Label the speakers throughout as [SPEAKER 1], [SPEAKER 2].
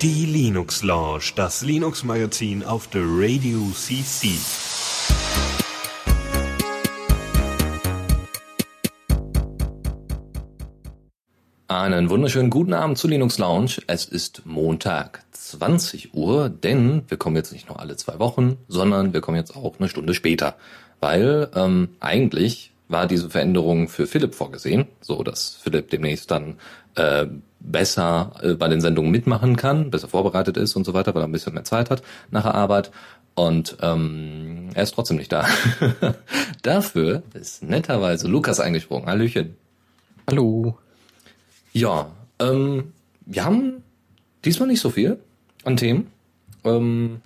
[SPEAKER 1] Die Linux Lounge, das Linux Magazin auf der Radio CC.
[SPEAKER 2] Einen wunderschönen guten Abend zu Linux Lounge. Es ist Montag 20 Uhr, denn wir kommen jetzt nicht nur alle zwei Wochen, sondern wir kommen jetzt auch eine Stunde später. Weil ähm, eigentlich war diese Veränderung für Philipp vorgesehen, so dass Philipp demnächst dann äh, besser äh, bei den Sendungen mitmachen kann, besser vorbereitet ist und so weiter, weil er ein bisschen mehr Zeit hat nach der Arbeit. Und ähm, er ist trotzdem nicht da. Dafür ist netterweise Lukas eingesprungen. Hallöchen.
[SPEAKER 3] Hallo.
[SPEAKER 2] Ja, ähm, wir haben diesmal nicht so viel an Themen. Ähm,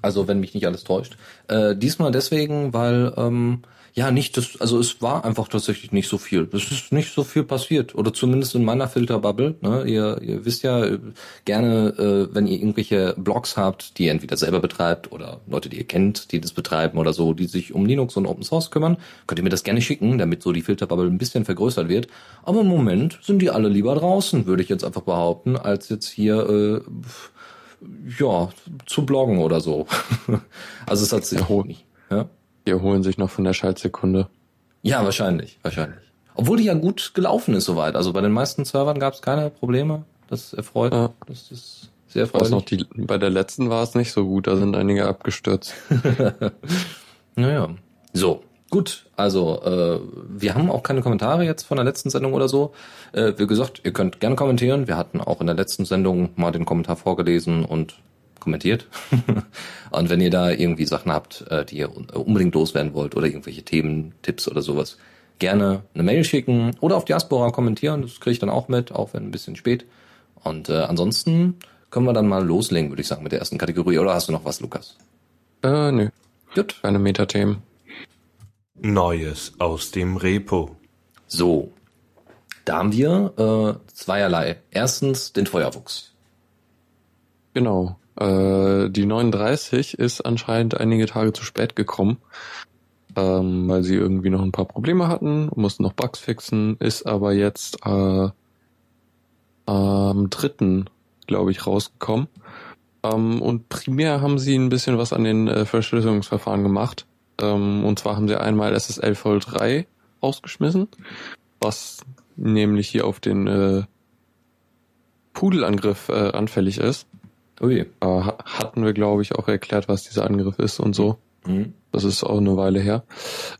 [SPEAKER 2] also wenn mich nicht alles täuscht. Äh, diesmal deswegen, weil ähm, ja nicht das, also es war einfach tatsächlich nicht so viel. Es ist nicht so viel passiert oder zumindest in meiner Filterbubble. Ne? Ihr, ihr wisst ja äh, gerne, äh, wenn ihr irgendwelche Blogs habt, die ihr entweder selber betreibt oder Leute, die ihr kennt, die das betreiben oder so, die sich um Linux und Open Source kümmern, könnt ihr mir das gerne schicken, damit so die Filterbubble ein bisschen vergrößert wird. Aber im Moment sind die alle lieber draußen, würde ich jetzt einfach behaupten, als jetzt hier äh, ja zu bloggen oder so. also es hat sich nicht. Ja?
[SPEAKER 3] Die erholen sich noch von der Schaltsekunde.
[SPEAKER 2] Ja, wahrscheinlich, wahrscheinlich. Obwohl die ja gut gelaufen ist soweit. Also bei den meisten Servern gab es keine Probleme. Das erfreut. Ja. Das ist sehr erfreulich.
[SPEAKER 3] noch, die, bei der letzten war es nicht so gut. Da sind einige abgestürzt.
[SPEAKER 2] naja. So, Gut, also äh, wir haben auch keine Kommentare jetzt von der letzten Sendung oder so. Äh, wie gesagt, ihr könnt gerne kommentieren. Wir hatten auch in der letzten Sendung mal den Kommentar vorgelesen und kommentiert. und wenn ihr da irgendwie Sachen habt, äh, die ihr unbedingt loswerden wollt oder irgendwelche Themen, Tipps oder sowas, gerne eine Mail schicken oder auf Diaspora kommentieren. Das kriege ich dann auch mit, auch wenn ein bisschen spät. Und äh, ansonsten können wir dann mal loslegen, würde ich sagen, mit der ersten Kategorie. Oder hast du noch was, Lukas?
[SPEAKER 3] Äh, nö. Gut. Keine Metathemen.
[SPEAKER 1] Neues aus dem Repo.
[SPEAKER 2] So. Da haben wir äh, zweierlei. Erstens den Feuerwuchs.
[SPEAKER 3] Genau. Äh, die 39 ist anscheinend einige Tage zu spät gekommen, ähm, weil sie irgendwie noch ein paar Probleme hatten, mussten noch Bugs fixen, ist aber jetzt äh, am dritten, glaube ich, rausgekommen. Ähm, und primär haben sie ein bisschen was an den äh, Verschlüsselungsverfahren gemacht. Ähm, und zwar haben sie einmal SSL Vol 3 rausgeschmissen, was nämlich hier auf den äh, Pudelangriff äh, anfällig ist. Ui. Äh, hatten wir, glaube ich, auch erklärt, was dieser Angriff ist und so. Mhm. Das ist auch eine Weile her.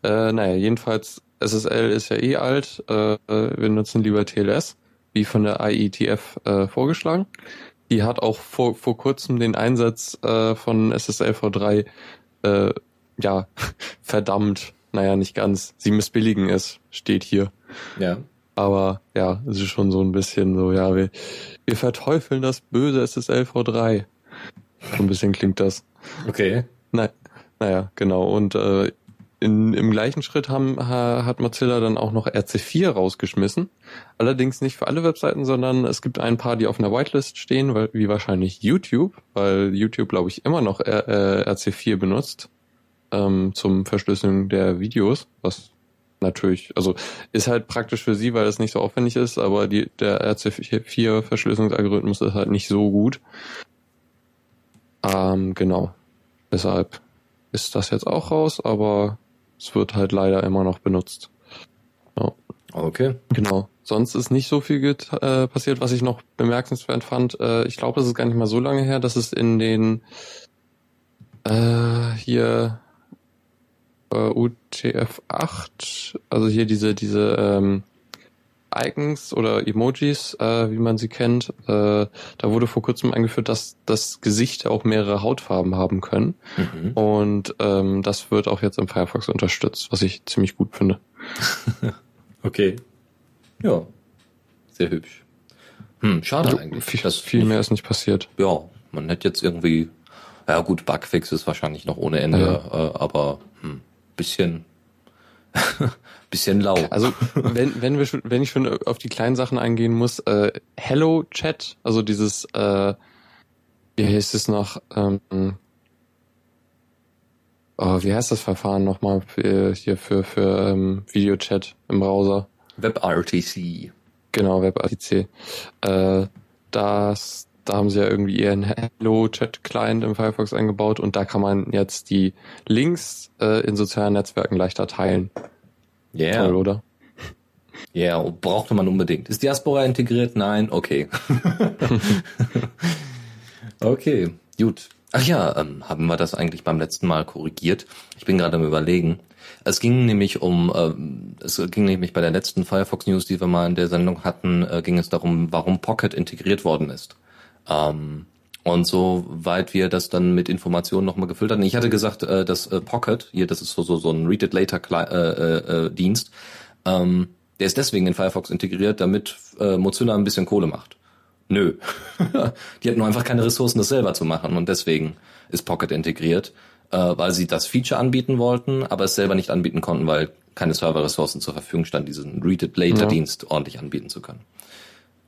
[SPEAKER 3] Äh, naja, jedenfalls, SSL ist ja eh alt. Äh, wir nutzen lieber TLS, wie von der IETF äh, vorgeschlagen. Die hat auch vor, vor kurzem den Einsatz äh, von SSL V3 äh, ja, verdammt. Naja, nicht ganz. Sie missbilligen es, steht hier.
[SPEAKER 2] Ja.
[SPEAKER 3] Aber ja, es ist schon so ein bisschen so, ja, wir, wir verteufeln das böse SSL V3. So ein bisschen klingt das.
[SPEAKER 2] Okay.
[SPEAKER 3] Na, naja, genau. Und äh, in, im gleichen Schritt haben, hat Mozilla dann auch noch RC4 rausgeschmissen. Allerdings nicht für alle Webseiten, sondern es gibt ein paar, die auf einer Whitelist stehen, weil, wie wahrscheinlich YouTube, weil YouTube, glaube ich, immer noch R, äh, RC4 benutzt ähm, zum Verschlüsseln der Videos, was natürlich, also ist halt praktisch für sie, weil es nicht so aufwendig ist, aber die, der RC4-Verschlüsselungsalgorithmus ist halt nicht so gut. Ähm, genau. Deshalb ist das jetzt auch raus, aber es wird halt leider immer noch benutzt.
[SPEAKER 2] Ja. Okay.
[SPEAKER 3] Genau. Sonst ist nicht so viel äh, passiert, was ich noch bemerkenswert fand. Äh, ich glaube, es ist gar nicht mal so lange her, dass es in den äh, hier äh, UTF-8, also hier diese, diese ähm, Icons oder Emojis, äh, wie man sie kennt, äh, da wurde vor kurzem eingeführt, dass das Gesicht auch mehrere Hautfarben haben können. Mhm. Und ähm, das wird auch jetzt im Firefox unterstützt, was ich ziemlich gut finde.
[SPEAKER 2] okay. Ja. Sehr hübsch. Hm, schade also, eigentlich.
[SPEAKER 3] Viel, viel mehr ist nicht passiert.
[SPEAKER 2] Ja, man hätte jetzt irgendwie, ja gut, Bugfix ist wahrscheinlich noch ohne Ende, ja. äh, aber hm, bisschen bisschen lau.
[SPEAKER 3] Also wenn wenn wir wenn ich schon auf die kleinen Sachen eingehen muss, äh, Hello Chat, also dieses äh, wie heißt es noch ähm, oh, wie heißt das Verfahren nochmal für, hier für für ähm, Videochat im Browser?
[SPEAKER 2] WebRTC.
[SPEAKER 3] Genau, WebRTC. Äh, das, da haben sie ja irgendwie ihren Hello-Chat-Client im Firefox eingebaut und da kann man jetzt die Links äh, in sozialen Netzwerken leichter teilen.
[SPEAKER 2] Ja. Yeah.
[SPEAKER 3] Toll, oder?
[SPEAKER 2] Ja, yeah, brauchte man unbedingt. Ist Diaspora integriert? Nein? Okay. okay, gut. Ach ja, ähm, haben wir das eigentlich beim letzten Mal korrigiert? Ich bin gerade am überlegen. Es ging nämlich um, äh, es ging nämlich bei der letzten Firefox News, die wir mal in der Sendung hatten, äh, ging es darum, warum Pocket integriert worden ist. Ähm, und soweit wir das dann mit Informationen nochmal gefüllt hatten. Ich hatte gesagt, äh, dass äh, Pocket, hier, das ist so, so, so ein Read It Later äh, äh, Dienst, ähm, der ist deswegen in Firefox integriert, damit äh, Mozilla ein bisschen Kohle macht. Nö. die hatten nur einfach keine Ressourcen, das selber zu machen. Und deswegen ist Pocket integriert, äh, weil sie das Feature anbieten wollten, aber es selber nicht anbieten konnten, weil keine Serverressourcen zur Verfügung standen, diesen Read-It-Later-Dienst ja. ordentlich anbieten zu können.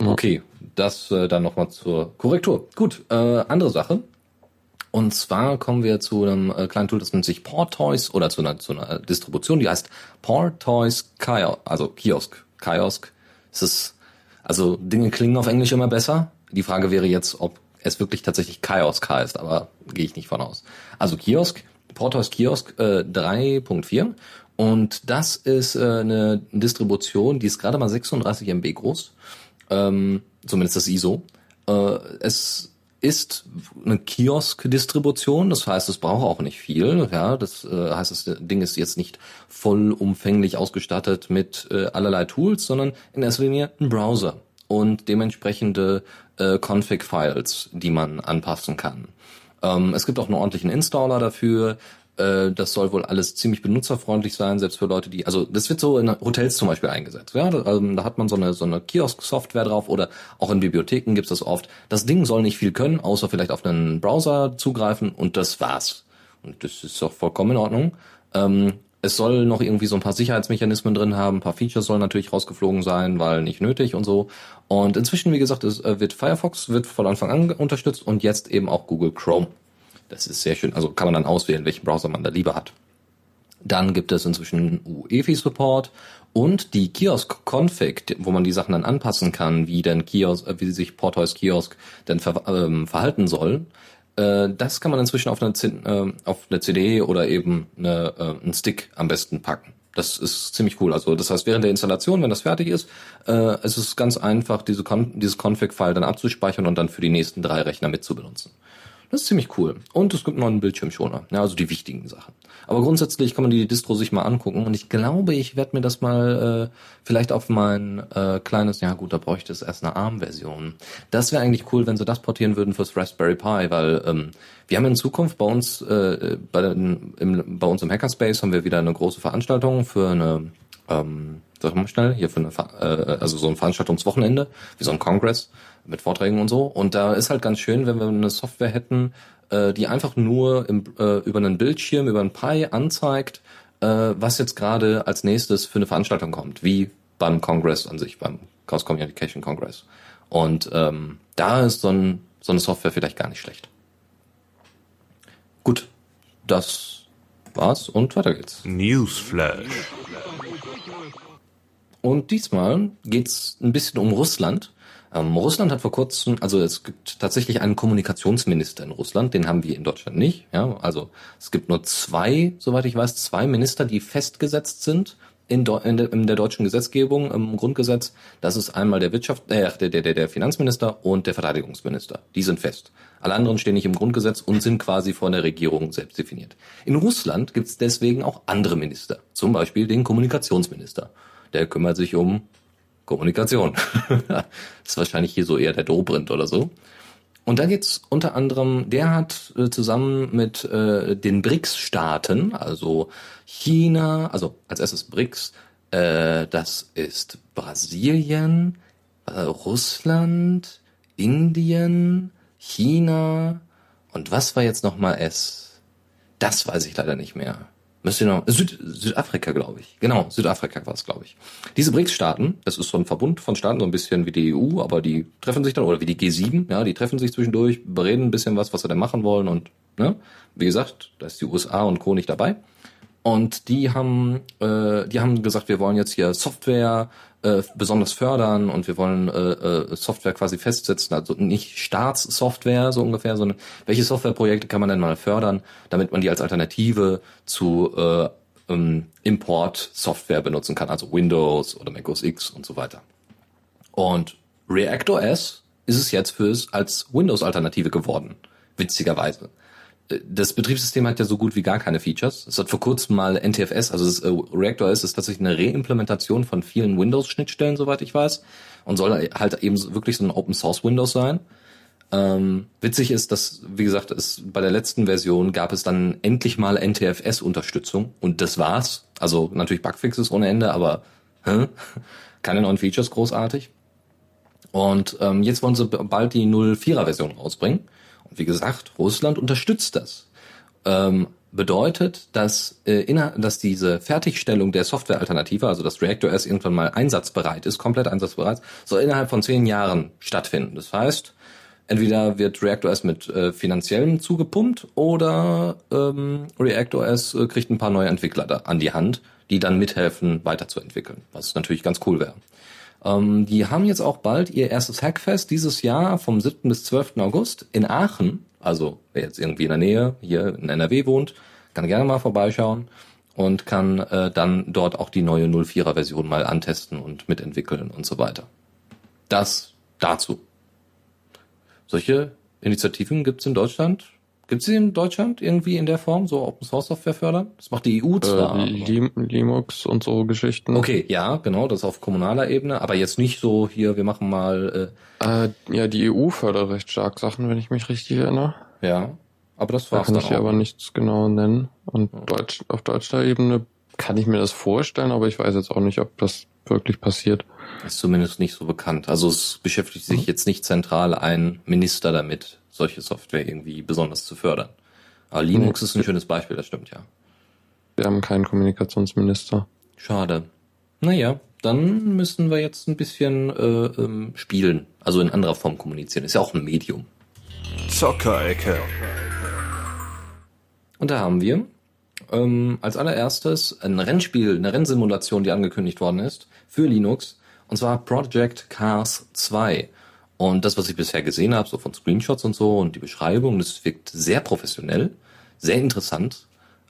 [SPEAKER 2] Okay, das äh, dann nochmal zur Korrektur. Gut, äh, andere Sache. Und zwar kommen wir zu einem äh, kleinen Tool, das nennt sich Portoise oder zu einer, zu einer Distribution, die heißt Portoise Kiosk, also Kiosk. Kiosk. Es ist, also Dinge klingen auf Englisch immer besser. Die Frage wäre jetzt, ob es wirklich tatsächlich Kiosk heißt, aber gehe ich nicht von aus. Also Kiosk, Portoise Kiosk äh, 3.4 und das ist äh, eine Distribution, die ist gerade mal 36 MB groß ähm, zumindest das ISO. Äh, es ist eine Kiosk-Distribution, das heißt, es braucht auch nicht viel. Ja, das äh, heißt, das Ding ist jetzt nicht vollumfänglich ausgestattet mit äh, allerlei Tools, sondern in erster Linie ein Browser und dementsprechende äh, Config-Files, die man anpassen kann. Ähm, es gibt auch einen ordentlichen Installer dafür. Äh, das soll wohl alles ziemlich benutzerfreundlich sein, selbst für Leute, die, also das wird so in Hotels zum Beispiel eingesetzt. Ja, da, also, da hat man so eine so eine Kiosk-Software drauf oder auch in Bibliotheken gibt's das oft. Das Ding soll nicht viel können, außer vielleicht auf einen Browser zugreifen und das war's. Und das ist auch vollkommen in Ordnung. Ähm, es soll noch irgendwie so ein paar Sicherheitsmechanismen drin haben, ein paar Features sollen natürlich rausgeflogen sein, weil nicht nötig und so. Und inzwischen, wie gesagt, es äh, wird Firefox wird von Anfang an unterstützt und jetzt eben auch Google Chrome. Das ist sehr schön. Also kann man dann auswählen, welchen Browser man da lieber hat. Dann gibt es inzwischen UEFI-Support und die Kiosk-Config, wo man die Sachen dann anpassen kann, wie denn Kiosk, äh, wie sich Portoise Kiosk denn ver ähm, verhalten soll. Äh, das kann man inzwischen auf eine, äh, auf eine CD oder eben eine, äh, einen Stick am besten packen. Das ist ziemlich cool. Also das heißt, während der Installation, wenn das fertig ist, äh, es ist ganz einfach, diese Con dieses Config-File dann abzuspeichern und dann für die nächsten drei Rechner mitzubenutzen. Das ist ziemlich cool. Und es gibt noch einen Bildschirmschoner. Ja, also die wichtigen Sachen. Aber grundsätzlich kann man die Distro sich mal angucken. Und ich glaube, ich werde mir das mal äh, vielleicht auf mein äh, kleines, ja gut, da bräuchte es erst eine ARM-Version. Das wäre eigentlich cool, wenn sie das portieren würden fürs Raspberry Pi, weil ähm, wir haben in Zukunft bei uns, äh, bei, den, im, bei uns im Hackerspace haben wir wieder eine große Veranstaltung für eine ähm, sag mal schnell, hier für eine, äh, also so ein Veranstaltungswochenende, wie so ein Kongress mit Vorträgen und so. Und da ist halt ganz schön, wenn wir eine Software hätten, äh, die einfach nur im, äh, über einen Bildschirm, über ein Pi anzeigt, äh, was jetzt gerade als nächstes für eine Veranstaltung kommt, wie beim Kongress an sich, beim Chaos Communication Congress. Und ähm, da ist so, ein, so eine Software vielleicht gar nicht schlecht. Gut, das war's und weiter geht's.
[SPEAKER 1] Newsflash.
[SPEAKER 2] Und diesmal geht's ein bisschen um Russland. Ähm, Russland hat vor kurzem, also es gibt tatsächlich einen Kommunikationsminister in Russland, den haben wir in Deutschland nicht. Ja, also es gibt nur zwei, soweit ich weiß, zwei Minister, die festgesetzt sind in, in, der, in der deutschen Gesetzgebung im Grundgesetz. Das ist einmal der Wirtschaft, äh, der, der, der Finanzminister und der Verteidigungsminister. Die sind fest. Alle anderen stehen nicht im Grundgesetz und sind quasi von der Regierung selbst definiert. In Russland gibt es deswegen auch andere Minister, zum Beispiel den Kommunikationsminister der kümmert sich um Kommunikation. ist wahrscheinlich hier so eher der Dobrindt oder so. Und da geht's unter anderem, der hat äh, zusammen mit äh, den BRICS-Staaten, also China, also als erstes BRICS, äh, das ist Brasilien, äh, Russland, Indien, China und was war jetzt nochmal S? Das weiß ich leider nicht mehr. Müsste noch, Süd, Südafrika, glaube ich. Genau, Südafrika war es, glaube ich. Diese BRICS-Staaten, das ist so ein Verbund von Staaten, so ein bisschen wie die EU, aber die treffen sich dann, oder wie die G7, ja, die treffen sich zwischendurch, bereden ein bisschen was, was sie denn machen wollen und, ne, wie gesagt, da ist die USA und Co. nicht dabei. Und die haben, äh, die haben gesagt, wir wollen jetzt hier Software äh, besonders fördern und wir wollen äh, äh, Software quasi festsetzen, also nicht Staatssoftware so ungefähr, sondern welche Softwareprojekte kann man denn mal fördern, damit man die als Alternative zu äh, ähm, Import-Software benutzen kann, also Windows oder Mac OS X und so weiter. Und ReactOS ist es jetzt fürs als Windows-Alternative geworden, witzigerweise das Betriebssystem hat ja so gut wie gar keine Features. Es hat vor kurzem mal NTFS, also das, äh, ReactOS ist tatsächlich eine Reimplementation von vielen Windows-Schnittstellen, soweit ich weiß, und soll halt eben wirklich so ein Open Source Windows sein. Ähm, witzig ist, dass, wie gesagt, es bei der letzten Version gab es dann endlich mal NTFS-Unterstützung und das war's. Also natürlich Bugfixes ohne Ende, aber hä? keine neuen Features großartig. Und ähm, jetzt wollen sie bald die 04er Version rausbringen. Wie gesagt, Russland unterstützt das. Ähm, bedeutet, dass, äh, inner, dass diese Fertigstellung der Softwarealternative, also dass Reactor S irgendwann mal einsatzbereit ist, komplett einsatzbereit, soll innerhalb von zehn Jahren stattfinden. Das heißt, entweder wird Reactor S mit äh, finanziellem zugepumpt oder ähm, Reactor S äh, kriegt ein paar neue Entwickler da an die Hand, die dann mithelfen, weiterzuentwickeln, was natürlich ganz cool wäre. Ähm, die haben jetzt auch bald ihr erstes Hackfest dieses Jahr vom 7. bis 12. August in Aachen. Also wer jetzt irgendwie in der Nähe hier in NRW wohnt, kann gerne mal vorbeischauen und kann äh, dann dort auch die neue 04er Version mal antesten und mitentwickeln und so weiter. Das dazu. Solche Initiativen gibt's in Deutschland Gibt es sie in Deutschland irgendwie in der Form, so Open Source Software fördern? Das macht die EU zwar.
[SPEAKER 3] Äh, Lim Linux und so Geschichten.
[SPEAKER 2] Okay, ja, genau, das auf kommunaler Ebene, aber jetzt nicht so hier, wir machen mal.
[SPEAKER 3] Äh, äh, ja, die EU fördert recht stark Sachen, wenn ich mich richtig erinnere.
[SPEAKER 2] Ja, aber das war's
[SPEAKER 3] da kann ich
[SPEAKER 2] auch.
[SPEAKER 3] aber nichts genau nennen. Und ja. Deutsch, auf deutscher Ebene kann ich mir das vorstellen, aber ich weiß jetzt auch nicht, ob das wirklich passiert.
[SPEAKER 2] Ist zumindest nicht so bekannt. Also es beschäftigt sich mhm. jetzt nicht zentral ein Minister damit, solche Software irgendwie besonders zu fördern. Aber Linux ist ein schönes Beispiel, das stimmt ja.
[SPEAKER 3] Wir haben keinen Kommunikationsminister.
[SPEAKER 2] Schade. Naja, dann müssen wir jetzt ein bisschen äh, ähm, spielen. Also in anderer Form kommunizieren. Ist ja auch ein Medium.
[SPEAKER 1] Zockerecke.
[SPEAKER 2] Und da haben wir ähm, als allererstes ein Rennspiel, eine Rennsimulation, die angekündigt worden ist für Linux. Und zwar Project Cars 2. Und das, was ich bisher gesehen habe, so von Screenshots und so und die Beschreibung, das wirkt sehr professionell, sehr interessant.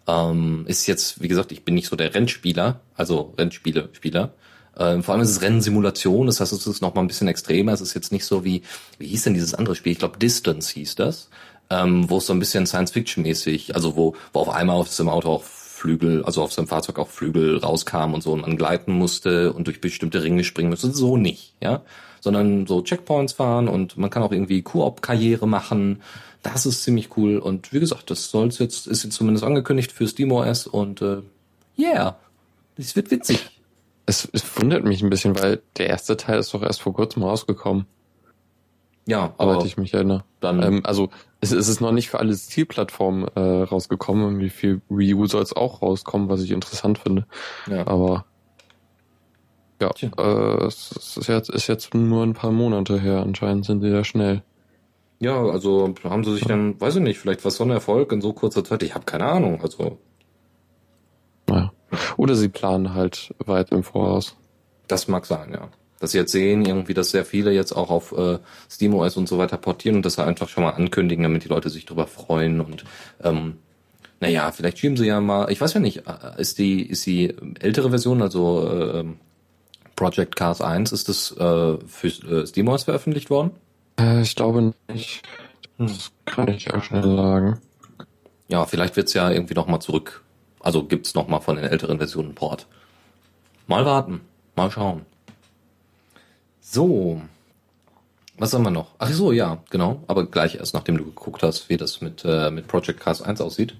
[SPEAKER 2] Ähm, ist jetzt, wie gesagt, ich bin nicht so der Rennspieler, also Rennspiele-Spieler. Ähm, vor allem ist es Rennsimulation, das heißt, es ist noch mal ein bisschen extremer. Es ist jetzt nicht so wie, wie hieß denn dieses andere Spiel? Ich glaube, Distance hieß das, ähm, wo es so ein bisschen Science-Fiction-mäßig, also wo, wo auf einmal auf dem Auto auch Flügel, also auf seinem Fahrzeug auch Flügel rauskam und so und man gleiten musste und durch bestimmte Ringe springen musste. So nicht, ja sondern so Checkpoints fahren und man kann auch irgendwie Koop-Karriere machen. Das ist ziemlich cool und wie gesagt, das soll's jetzt, ist jetzt zumindest angekündigt für SteamOS und äh, yeah, das wird witzig.
[SPEAKER 3] Es, es wundert mich ein bisschen, weil der erste Teil ist doch erst vor kurzem rausgekommen.
[SPEAKER 2] Ja, aber
[SPEAKER 3] ich mich erinnere. Dann, ähm, also es, es ist noch nicht für alle Zielplattformen äh, rausgekommen. Irgendwie für Wii U soll es auch rauskommen, was ich interessant finde. Ja. Aber ja, äh, es ist jetzt, ist jetzt nur ein paar Monate her. Anscheinend sind sie da schnell.
[SPEAKER 2] Ja, also haben sie sich dann, weiß ich nicht, vielleicht was so ein Erfolg in so kurzer Zeit. Ich habe keine Ahnung. Also
[SPEAKER 3] ja. Oder sie planen halt weit im Voraus.
[SPEAKER 2] Das mag sein, ja. Dass sie jetzt sehen, irgendwie, dass sehr viele jetzt auch auf äh, SteamOS und so weiter portieren und das halt einfach schon mal ankündigen, damit die Leute sich drüber freuen und ähm, naja, vielleicht schieben sie ja mal, ich weiß ja nicht, äh, ist die, ist die ältere Version, also äh, Project Cars 1, ist das äh, für äh, SteamOS veröffentlicht worden?
[SPEAKER 3] Äh, ich glaube nicht. Das kann ich auch schnell sagen.
[SPEAKER 2] Ja, vielleicht wird's ja irgendwie nochmal zurück. Also gibt's nochmal von den älteren Versionen Port. Mal warten. Mal schauen. So. Was haben wir noch? Ach so, ja, genau. Aber gleich erst, nachdem du geguckt hast, wie das mit, äh, mit Project Cars 1 aussieht.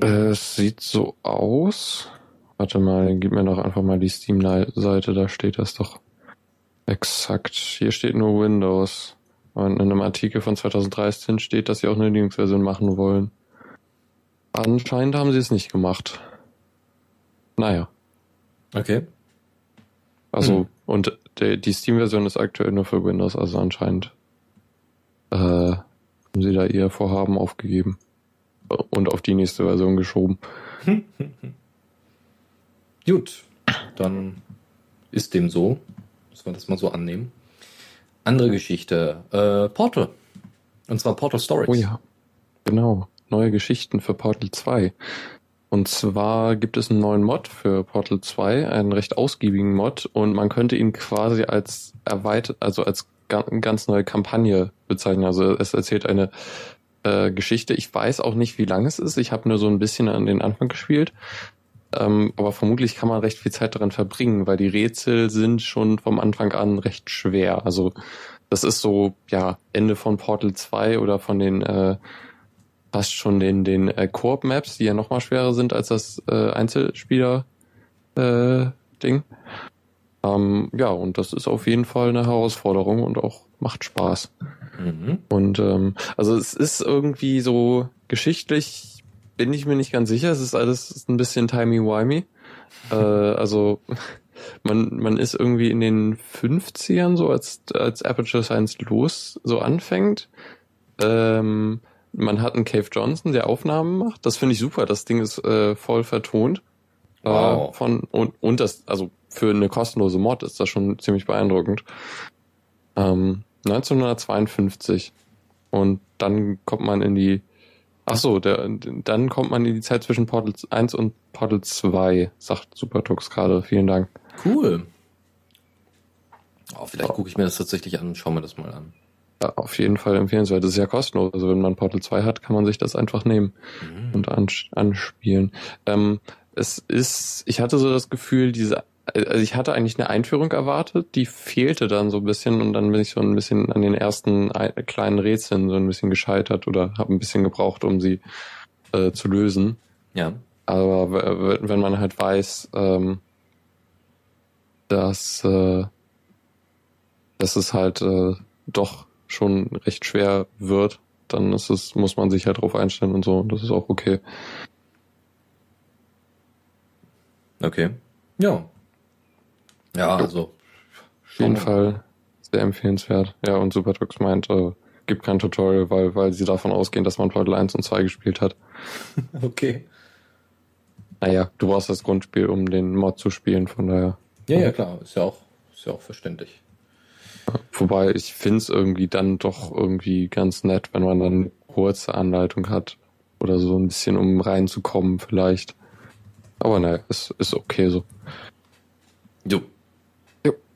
[SPEAKER 3] Äh, es sieht so aus. Warte mal, gib mir doch einfach mal die Steam-Seite, da steht das doch exakt. Hier steht nur Windows. Und in einem Artikel von 2013 steht, dass sie auch eine Linux-Version machen wollen. Anscheinend haben sie es nicht gemacht. Naja.
[SPEAKER 2] Okay.
[SPEAKER 3] Also, hm. und die, die Steam-Version ist aktuell nur für Windows, also anscheinend äh, haben sie da ihr Vorhaben aufgegeben und auf die nächste Version geschoben.
[SPEAKER 2] Gut, dann ist dem so. Müssen wir das mal so annehmen. Andere Geschichte. Äh, Portal. Und zwar Portal Stories.
[SPEAKER 3] Oh ja. Genau. Neue Geschichten für Portal 2. Und zwar gibt es einen neuen Mod für Portal 2, einen recht ausgiebigen Mod, und man könnte ihn quasi als erweitert, also als ganz neue Kampagne bezeichnen. Also es erzählt eine äh, Geschichte. Ich weiß auch nicht, wie lang es ist. Ich habe nur so ein bisschen an den Anfang gespielt. Ähm, aber vermutlich kann man recht viel Zeit daran verbringen, weil die Rätsel sind schon vom Anfang an recht schwer. Also das ist so, ja, Ende von Portal 2 oder von den äh, fast schon den, den äh, Koop-Maps, die ja nochmal schwerer sind als das äh, Einzelspieler-Ding. Äh, ähm, ja, und das ist auf jeden Fall eine Herausforderung und auch macht Spaß. Mhm. Und ähm, also es ist irgendwie so geschichtlich, bin ich mir nicht ganz sicher. Es ist alles ein bisschen timey-wimey. äh, also man, man ist irgendwie in den 50ern so, als, als Aperture Science los so anfängt. Ähm, man hat einen Cave Johnson, der Aufnahmen macht. Das finde ich super. Das Ding ist äh, voll vertont. Äh, wow. Von, und, und das, also für eine kostenlose Mod ist das schon ziemlich beeindruckend. Ähm, 1952. Und dann kommt man in die, ach so, der, dann kommt man in die Zeit zwischen Portal 1 und Portal 2, sagt Supertux gerade. Vielen Dank.
[SPEAKER 2] Cool. Oh, vielleicht gucke ich mir das tatsächlich an und schaue mir das mal an.
[SPEAKER 3] Ja, auf jeden Fall empfehlenswert. Das ist ja kostenlos. Also wenn man Portal 2 hat, kann man sich das einfach nehmen mhm. und anspielen. Ähm, es ist, ich hatte so das Gefühl, diese, also ich hatte eigentlich eine Einführung erwartet, die fehlte dann so ein bisschen und dann bin ich so ein bisschen an den ersten kleinen Rätseln so ein bisschen gescheitert oder habe ein bisschen gebraucht, um sie äh, zu lösen.
[SPEAKER 2] Ja.
[SPEAKER 3] Aber wenn man halt weiß, ähm, dass, äh, dass es halt äh, doch schon recht schwer wird, dann ist es, muss man sich halt drauf einstellen und so. Und das ist auch okay.
[SPEAKER 2] Okay. Ja. Ja, also.
[SPEAKER 3] Auf jeden Fall sehr empfehlenswert. Ja, und Supertux meint, äh, gibt kein Tutorial, weil, weil sie davon ausgehen, dass man Portal 1 und 2 gespielt hat.
[SPEAKER 2] okay.
[SPEAKER 3] Naja, du brauchst das Grundspiel, um den Mod zu spielen, von daher.
[SPEAKER 2] Ja, ja, klar. Ist ja auch, ist ja auch verständlich.
[SPEAKER 3] Wobei ich finde es irgendwie dann doch irgendwie ganz nett, wenn man dann eine kurze Anleitung hat oder so ein bisschen, um reinzukommen vielleicht. Aber naja, es ist okay so.
[SPEAKER 2] Jo.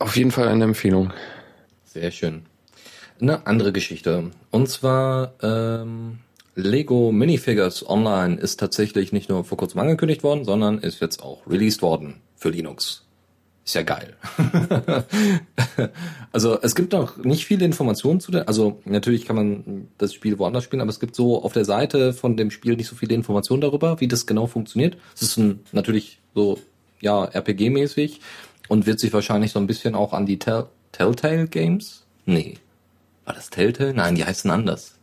[SPEAKER 3] Auf jeden Fall eine Empfehlung.
[SPEAKER 2] Sehr schön. Eine andere Geschichte. Und zwar ähm, Lego Minifigures Online ist tatsächlich nicht nur vor kurzem angekündigt worden, sondern ist jetzt auch released worden für Linux. Ist ja geil. also es gibt noch nicht viele Informationen zu der, also natürlich kann man das Spiel woanders spielen, aber es gibt so auf der Seite von dem Spiel nicht so viele Informationen darüber, wie das genau funktioniert. Es ist ein, natürlich so, ja, RPG-mäßig und wird sich wahrscheinlich so ein bisschen auch an die Tell Telltale Games? Nee. War das Telltale? Nein, die heißen anders.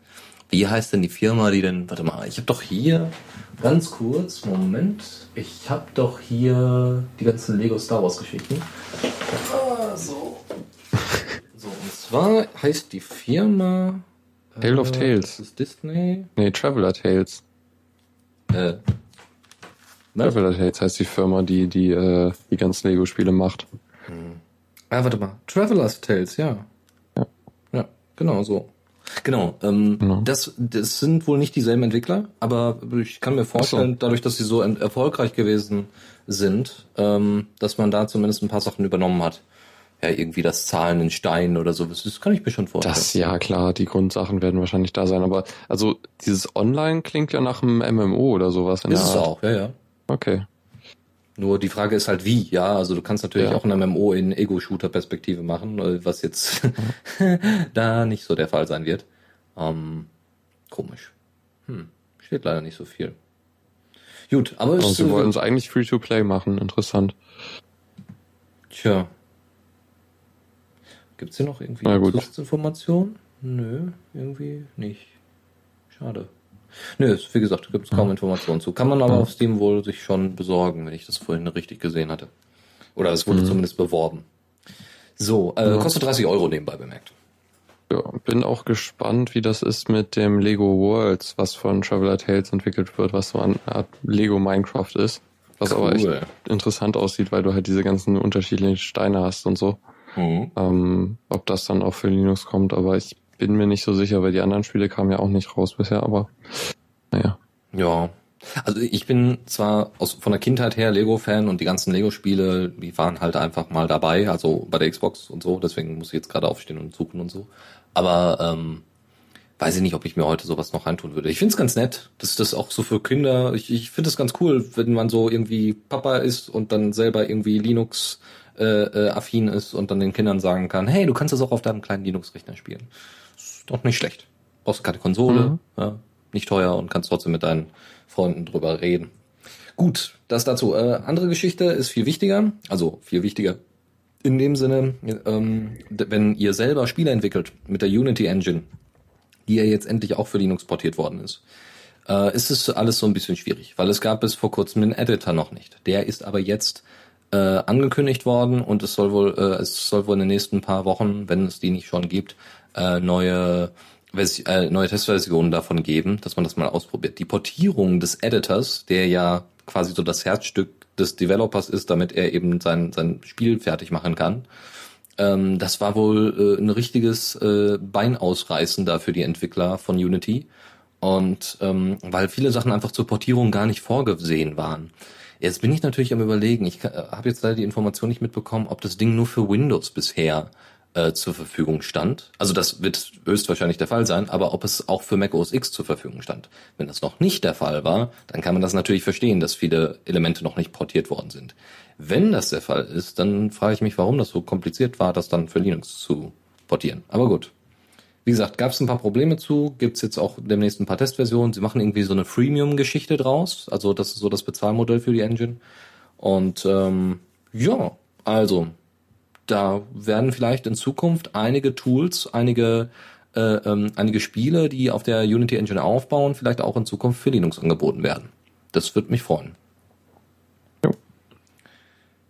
[SPEAKER 2] Wie heißt denn die Firma, die denn, warte mal, ich habe doch hier, Ganz kurz, Moment. Ich habe doch hier die ganzen Lego Star Wars Geschichten. Ah, so. So, und zwar heißt die Firma.
[SPEAKER 3] Tale äh, of Tales.
[SPEAKER 2] ist Disney?
[SPEAKER 3] Nee, Traveler Tales.
[SPEAKER 2] Äh.
[SPEAKER 3] Was? Traveler Tales heißt die Firma, die die, äh, die ganzen Lego-Spiele macht.
[SPEAKER 2] Hm. Ah, warte mal. Traveler's Tales, ja.
[SPEAKER 3] Ja.
[SPEAKER 2] Ja, genau so. Genau, ähm, genau. Das, das sind wohl nicht dieselben Entwickler, aber ich kann mir vorstellen, so. dadurch, dass sie so erfolgreich gewesen sind, ähm, dass man da zumindest ein paar Sachen übernommen hat. Ja, irgendwie das Zahlen in Steinen oder sowas, das kann ich mir schon vorstellen.
[SPEAKER 3] Das, ja klar, die Grundsachen werden wahrscheinlich da sein, aber also dieses Online klingt ja nach einem MMO oder sowas.
[SPEAKER 2] In Ist es auch, ja, ja.
[SPEAKER 3] Okay.
[SPEAKER 2] Nur die Frage ist halt wie, ja. Also du kannst natürlich ja. auch ein MMO in Ego-Shooter-Perspektive machen, äh, was jetzt da nicht so der Fall sein wird. Ähm, komisch. Hm, steht leider nicht so viel. Gut, aber
[SPEAKER 3] Und sie wollen es eigentlich Free-to-Play machen, interessant.
[SPEAKER 2] Tja. Gibt's hier noch irgendwie Zusatzinformationen? Nö, irgendwie nicht. Schade. Nö, wie gesagt, gibt es kaum Informationen zu. Kann man aber auf Steam wohl sich schon besorgen, wenn ich das vorhin richtig gesehen hatte. Oder es wurde mhm. zumindest beworben. So, äh, ja. kostet 30 Euro nebenbei bemerkt.
[SPEAKER 3] Ja, bin auch gespannt, wie das ist mit dem Lego Worlds, was von Traveler Tales entwickelt wird, was so eine Art Lego Minecraft ist. was aber echt interessant aussieht, weil du halt diese ganzen unterschiedlichen Steine hast und so. Mhm. Ähm, ob das dann auch für Linux kommt, aber ich bin mir nicht so sicher, weil die anderen Spiele kamen ja auch nicht raus bisher, aber naja.
[SPEAKER 2] Ja. Also ich bin zwar aus, von der Kindheit her Lego-Fan und die ganzen Lego-Spiele, die waren halt einfach mal dabei, also bei der Xbox und so, deswegen muss ich jetzt gerade aufstehen und suchen und so. Aber ähm, weiß ich nicht, ob ich mir heute sowas noch reintun würde. Ich finde es ganz nett. Das ist das auch so für Kinder. Ich, ich finde es ganz cool, wenn man so irgendwie Papa ist und dann selber irgendwie Linux äh, äh, affin ist und dann den Kindern sagen kann, hey, du kannst das auch auf deinem kleinen Linux-Rechner spielen. Doch nicht schlecht. Brauchst keine Konsole, mhm. ja, nicht teuer und kannst trotzdem mit deinen Freunden drüber reden. Gut, das dazu. Äh, andere Geschichte ist viel wichtiger, also viel wichtiger in dem Sinne, ähm, wenn ihr selber Spiele entwickelt mit der Unity Engine, die ja jetzt endlich auch für Linux portiert worden ist, äh, ist es alles so ein bisschen schwierig, weil es gab bis vor kurzem den Editor noch nicht. Der ist aber jetzt äh, angekündigt worden und es soll wohl, äh, es soll wohl in den nächsten paar Wochen, wenn es die nicht schon gibt, äh, neue äh, neue Testversionen davon geben, dass man das mal ausprobiert. Die Portierung des Editors, der ja quasi so das Herzstück des Developers ist, damit er eben sein, sein Spiel fertig machen kann, ähm, das war wohl äh, ein richtiges äh, Bein da für die Entwickler von Unity. Und ähm, weil viele Sachen einfach zur Portierung gar nicht vorgesehen waren. Jetzt bin ich natürlich am überlegen, ich äh, habe jetzt leider die Information nicht mitbekommen, ob das Ding nur für Windows bisher äh, zur Verfügung stand. Also das wird höchstwahrscheinlich der Fall sein, aber ob es auch für Mac OS X zur Verfügung stand. Wenn das noch nicht der Fall war, dann kann man das natürlich verstehen, dass viele Elemente noch nicht portiert worden sind. Wenn das der Fall ist, dann frage ich mich, warum das so kompliziert war, das dann für Linux zu portieren. Aber gut. Wie gesagt, gab es ein paar Probleme zu, gibt's jetzt auch demnächst ein paar Testversionen. Sie machen irgendwie so eine Freemium-Geschichte draus. Also das ist so das Bezahlmodell für die Engine. Und ähm, ja, also da werden vielleicht in Zukunft einige Tools, einige äh, ähm, einige Spiele, die auf der Unity Engine aufbauen, vielleicht auch in Zukunft für Linux angeboten werden. Das würde mich freuen.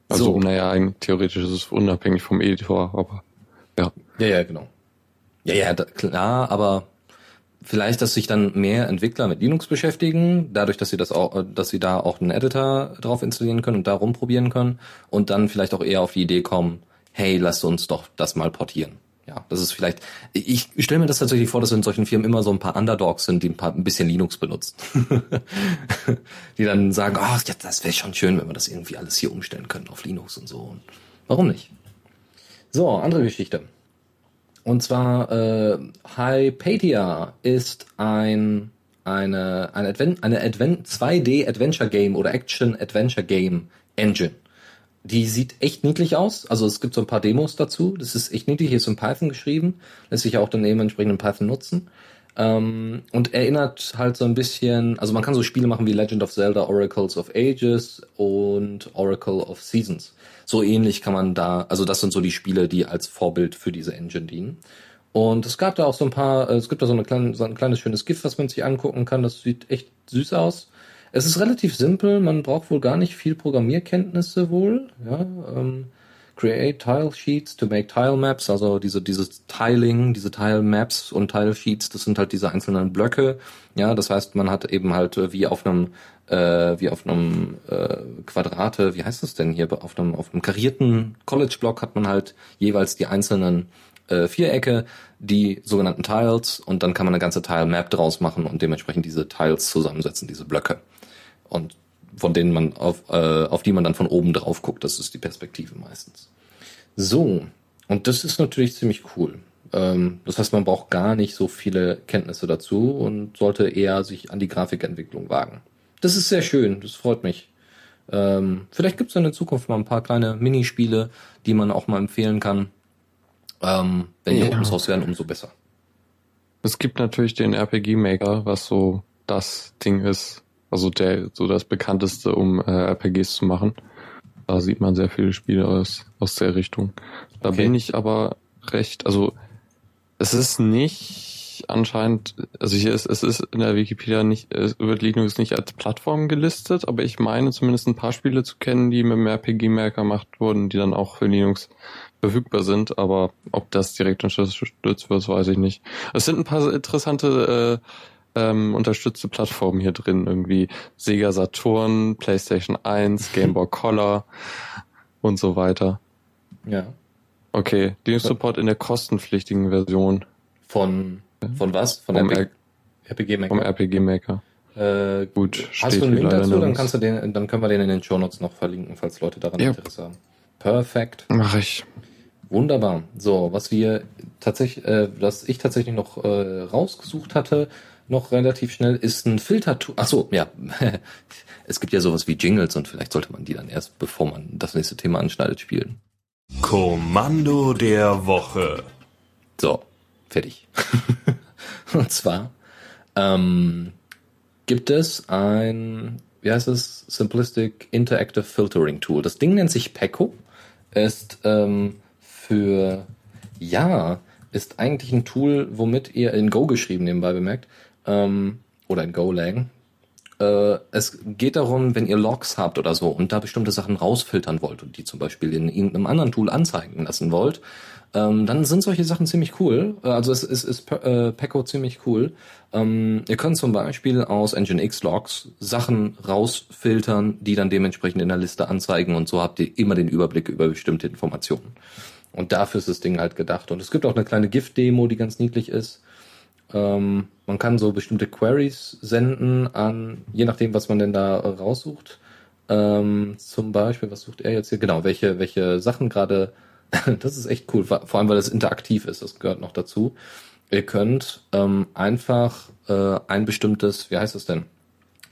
[SPEAKER 3] Also, so. naja, theoretisch ist es unabhängig vom Editor, aber ja.
[SPEAKER 2] Ja, ja, genau. Ja, ja, da, klar, aber vielleicht, dass sich dann mehr Entwickler mit Linux beschäftigen, dadurch, dass sie das auch, dass sie da auch einen Editor drauf installieren können und da rumprobieren können und dann vielleicht auch eher auf die Idee kommen, hey, lasst uns doch das mal portieren. Ja, das ist vielleicht, ich stelle mir das tatsächlich vor, dass in solchen Firmen immer so ein paar Underdogs sind, die ein, paar, ein bisschen Linux benutzen. die dann sagen, ach, ja, das wäre schon schön, wenn wir das irgendwie alles hier umstellen können auf Linux und so. Und warum nicht? So, andere Geschichte. Und zwar äh, Hypatia ist ein eine eine Advent eine Advent 2D Adventure Game oder Action Adventure Game Engine. Die sieht echt niedlich aus. Also es gibt so ein paar Demos dazu. Das ist echt niedlich. Hier ist in Python geschrieben. Lässt sich auch dann eben entsprechend in Python nutzen. Ähm, und erinnert halt so ein bisschen, also man kann so Spiele machen wie Legend of Zelda, Oracles of Ages und Oracle of Seasons. So ähnlich kann man da, also das sind so die Spiele, die als Vorbild für diese Engine dienen. Und es gab da auch so ein paar, es gibt da so, eine kleine, so ein kleines schönes GIF, was man sich angucken kann. Das sieht echt süß aus. Es ist relativ simpel, man braucht wohl gar nicht viel Programmierkenntnisse wohl. Ja, ähm, create Tile Sheets to make Tile Maps, also diese dieses Tiling, diese Tile Maps und Tile Sheets, das sind halt diese einzelnen Blöcke. Ja, das heißt, man hat eben halt äh, wie auf einem äh, wie auf einem äh, Quadrate, wie heißt das denn hier auf einem auf einem karierten College Block hat man halt jeweils die einzelnen äh, Vierecke, die sogenannten Tiles und dann kann man eine ganze Tile Map draus machen und dementsprechend diese Tiles zusammensetzen, diese Blöcke und von denen man auf, äh, auf die man dann von oben drauf guckt. Das ist die Perspektive meistens. So, und das ist natürlich ziemlich cool. Ähm, das heißt, man braucht gar nicht so viele Kenntnisse dazu und sollte eher sich an die Grafikentwicklung wagen. Das ist sehr schön, das freut mich. Ähm, vielleicht gibt es in Zukunft mal ein paar kleine Minispiele, die man auch mal empfehlen kann. Ähm, wenn die ja. Open Source werden, umso besser.
[SPEAKER 3] Es gibt natürlich den RPG Maker, was so das Ding ist, also der, so das bekannteste, um äh, RPGs zu machen. Da sieht man sehr viele Spiele aus, aus der Richtung. Da okay. bin ich aber recht, also es ist nicht anscheinend, also hier ist, es ist in der Wikipedia nicht, es wird Linux nicht als Plattform gelistet, aber ich meine zumindest ein paar Spiele zu kennen, die mit dem RPG-Maker gemacht wurden, die dann auch für Linux verfügbar sind, aber ob das direkt unterstützt wird, weiß ich nicht. Es sind ein paar interessante äh, ähm, unterstützte Plattformen hier drin. Irgendwie Sega Saturn, PlayStation 1, Game Boy Color und so weiter.
[SPEAKER 2] Ja.
[SPEAKER 3] Okay, Linux Support in der kostenpflichtigen Version
[SPEAKER 2] Von, von was? Von
[SPEAKER 3] vom,
[SPEAKER 2] der
[SPEAKER 3] R
[SPEAKER 2] RPG
[SPEAKER 3] vom
[SPEAKER 2] Maker.
[SPEAKER 3] RPG Maker.
[SPEAKER 2] Äh,
[SPEAKER 3] Gut,
[SPEAKER 2] hast du einen Link dazu? Dann kannst du den, dann können wir den in den Show Notes noch verlinken, falls Leute daran
[SPEAKER 3] Ja.
[SPEAKER 2] Interesse haben. Perfekt.
[SPEAKER 3] Mach ich.
[SPEAKER 2] Wunderbar. So, was wir tatsächlich, äh, was ich tatsächlich noch äh, rausgesucht hatte, noch relativ schnell, ist ein Filtertool. Ach so, ja. es gibt ja sowas wie Jingles und vielleicht sollte man die dann erst, bevor man das nächste Thema anschneidet, spielen.
[SPEAKER 1] Kommando der Woche.
[SPEAKER 2] So, fertig. und zwar ähm, gibt es ein, wie heißt es, Simplistic Interactive Filtering Tool. Das Ding nennt sich Peco, ist ähm, für, ja, ist eigentlich ein Tool, womit ihr in Go geschrieben nebenbei bemerkt, ähm, oder in Golang. Äh, es geht darum, wenn ihr Logs habt oder so und da bestimmte Sachen rausfiltern wollt und die zum Beispiel in irgendeinem anderen Tool anzeigen lassen wollt, ähm, dann sind solche Sachen ziemlich cool. Äh, Also es ist, ist äh, Pecco ziemlich cool. Ähm, ihr könnt zum Beispiel aus Nginx Logs Sachen rausfiltern, die dann dementsprechend in der Liste anzeigen und so habt ihr immer den Überblick über bestimmte Informationen. Und dafür ist das Ding halt gedacht. Und es gibt auch eine kleine GIF-Demo, die ganz niedlich ist. Ähm, man kann so bestimmte Queries senden an, je nachdem, was man denn da raussucht. Ähm, zum Beispiel, was sucht er jetzt hier? Genau, welche, welche Sachen gerade, das ist echt cool, vor allem, weil es interaktiv ist, das gehört noch dazu. Ihr könnt ähm, einfach äh, ein bestimmtes, wie heißt es denn?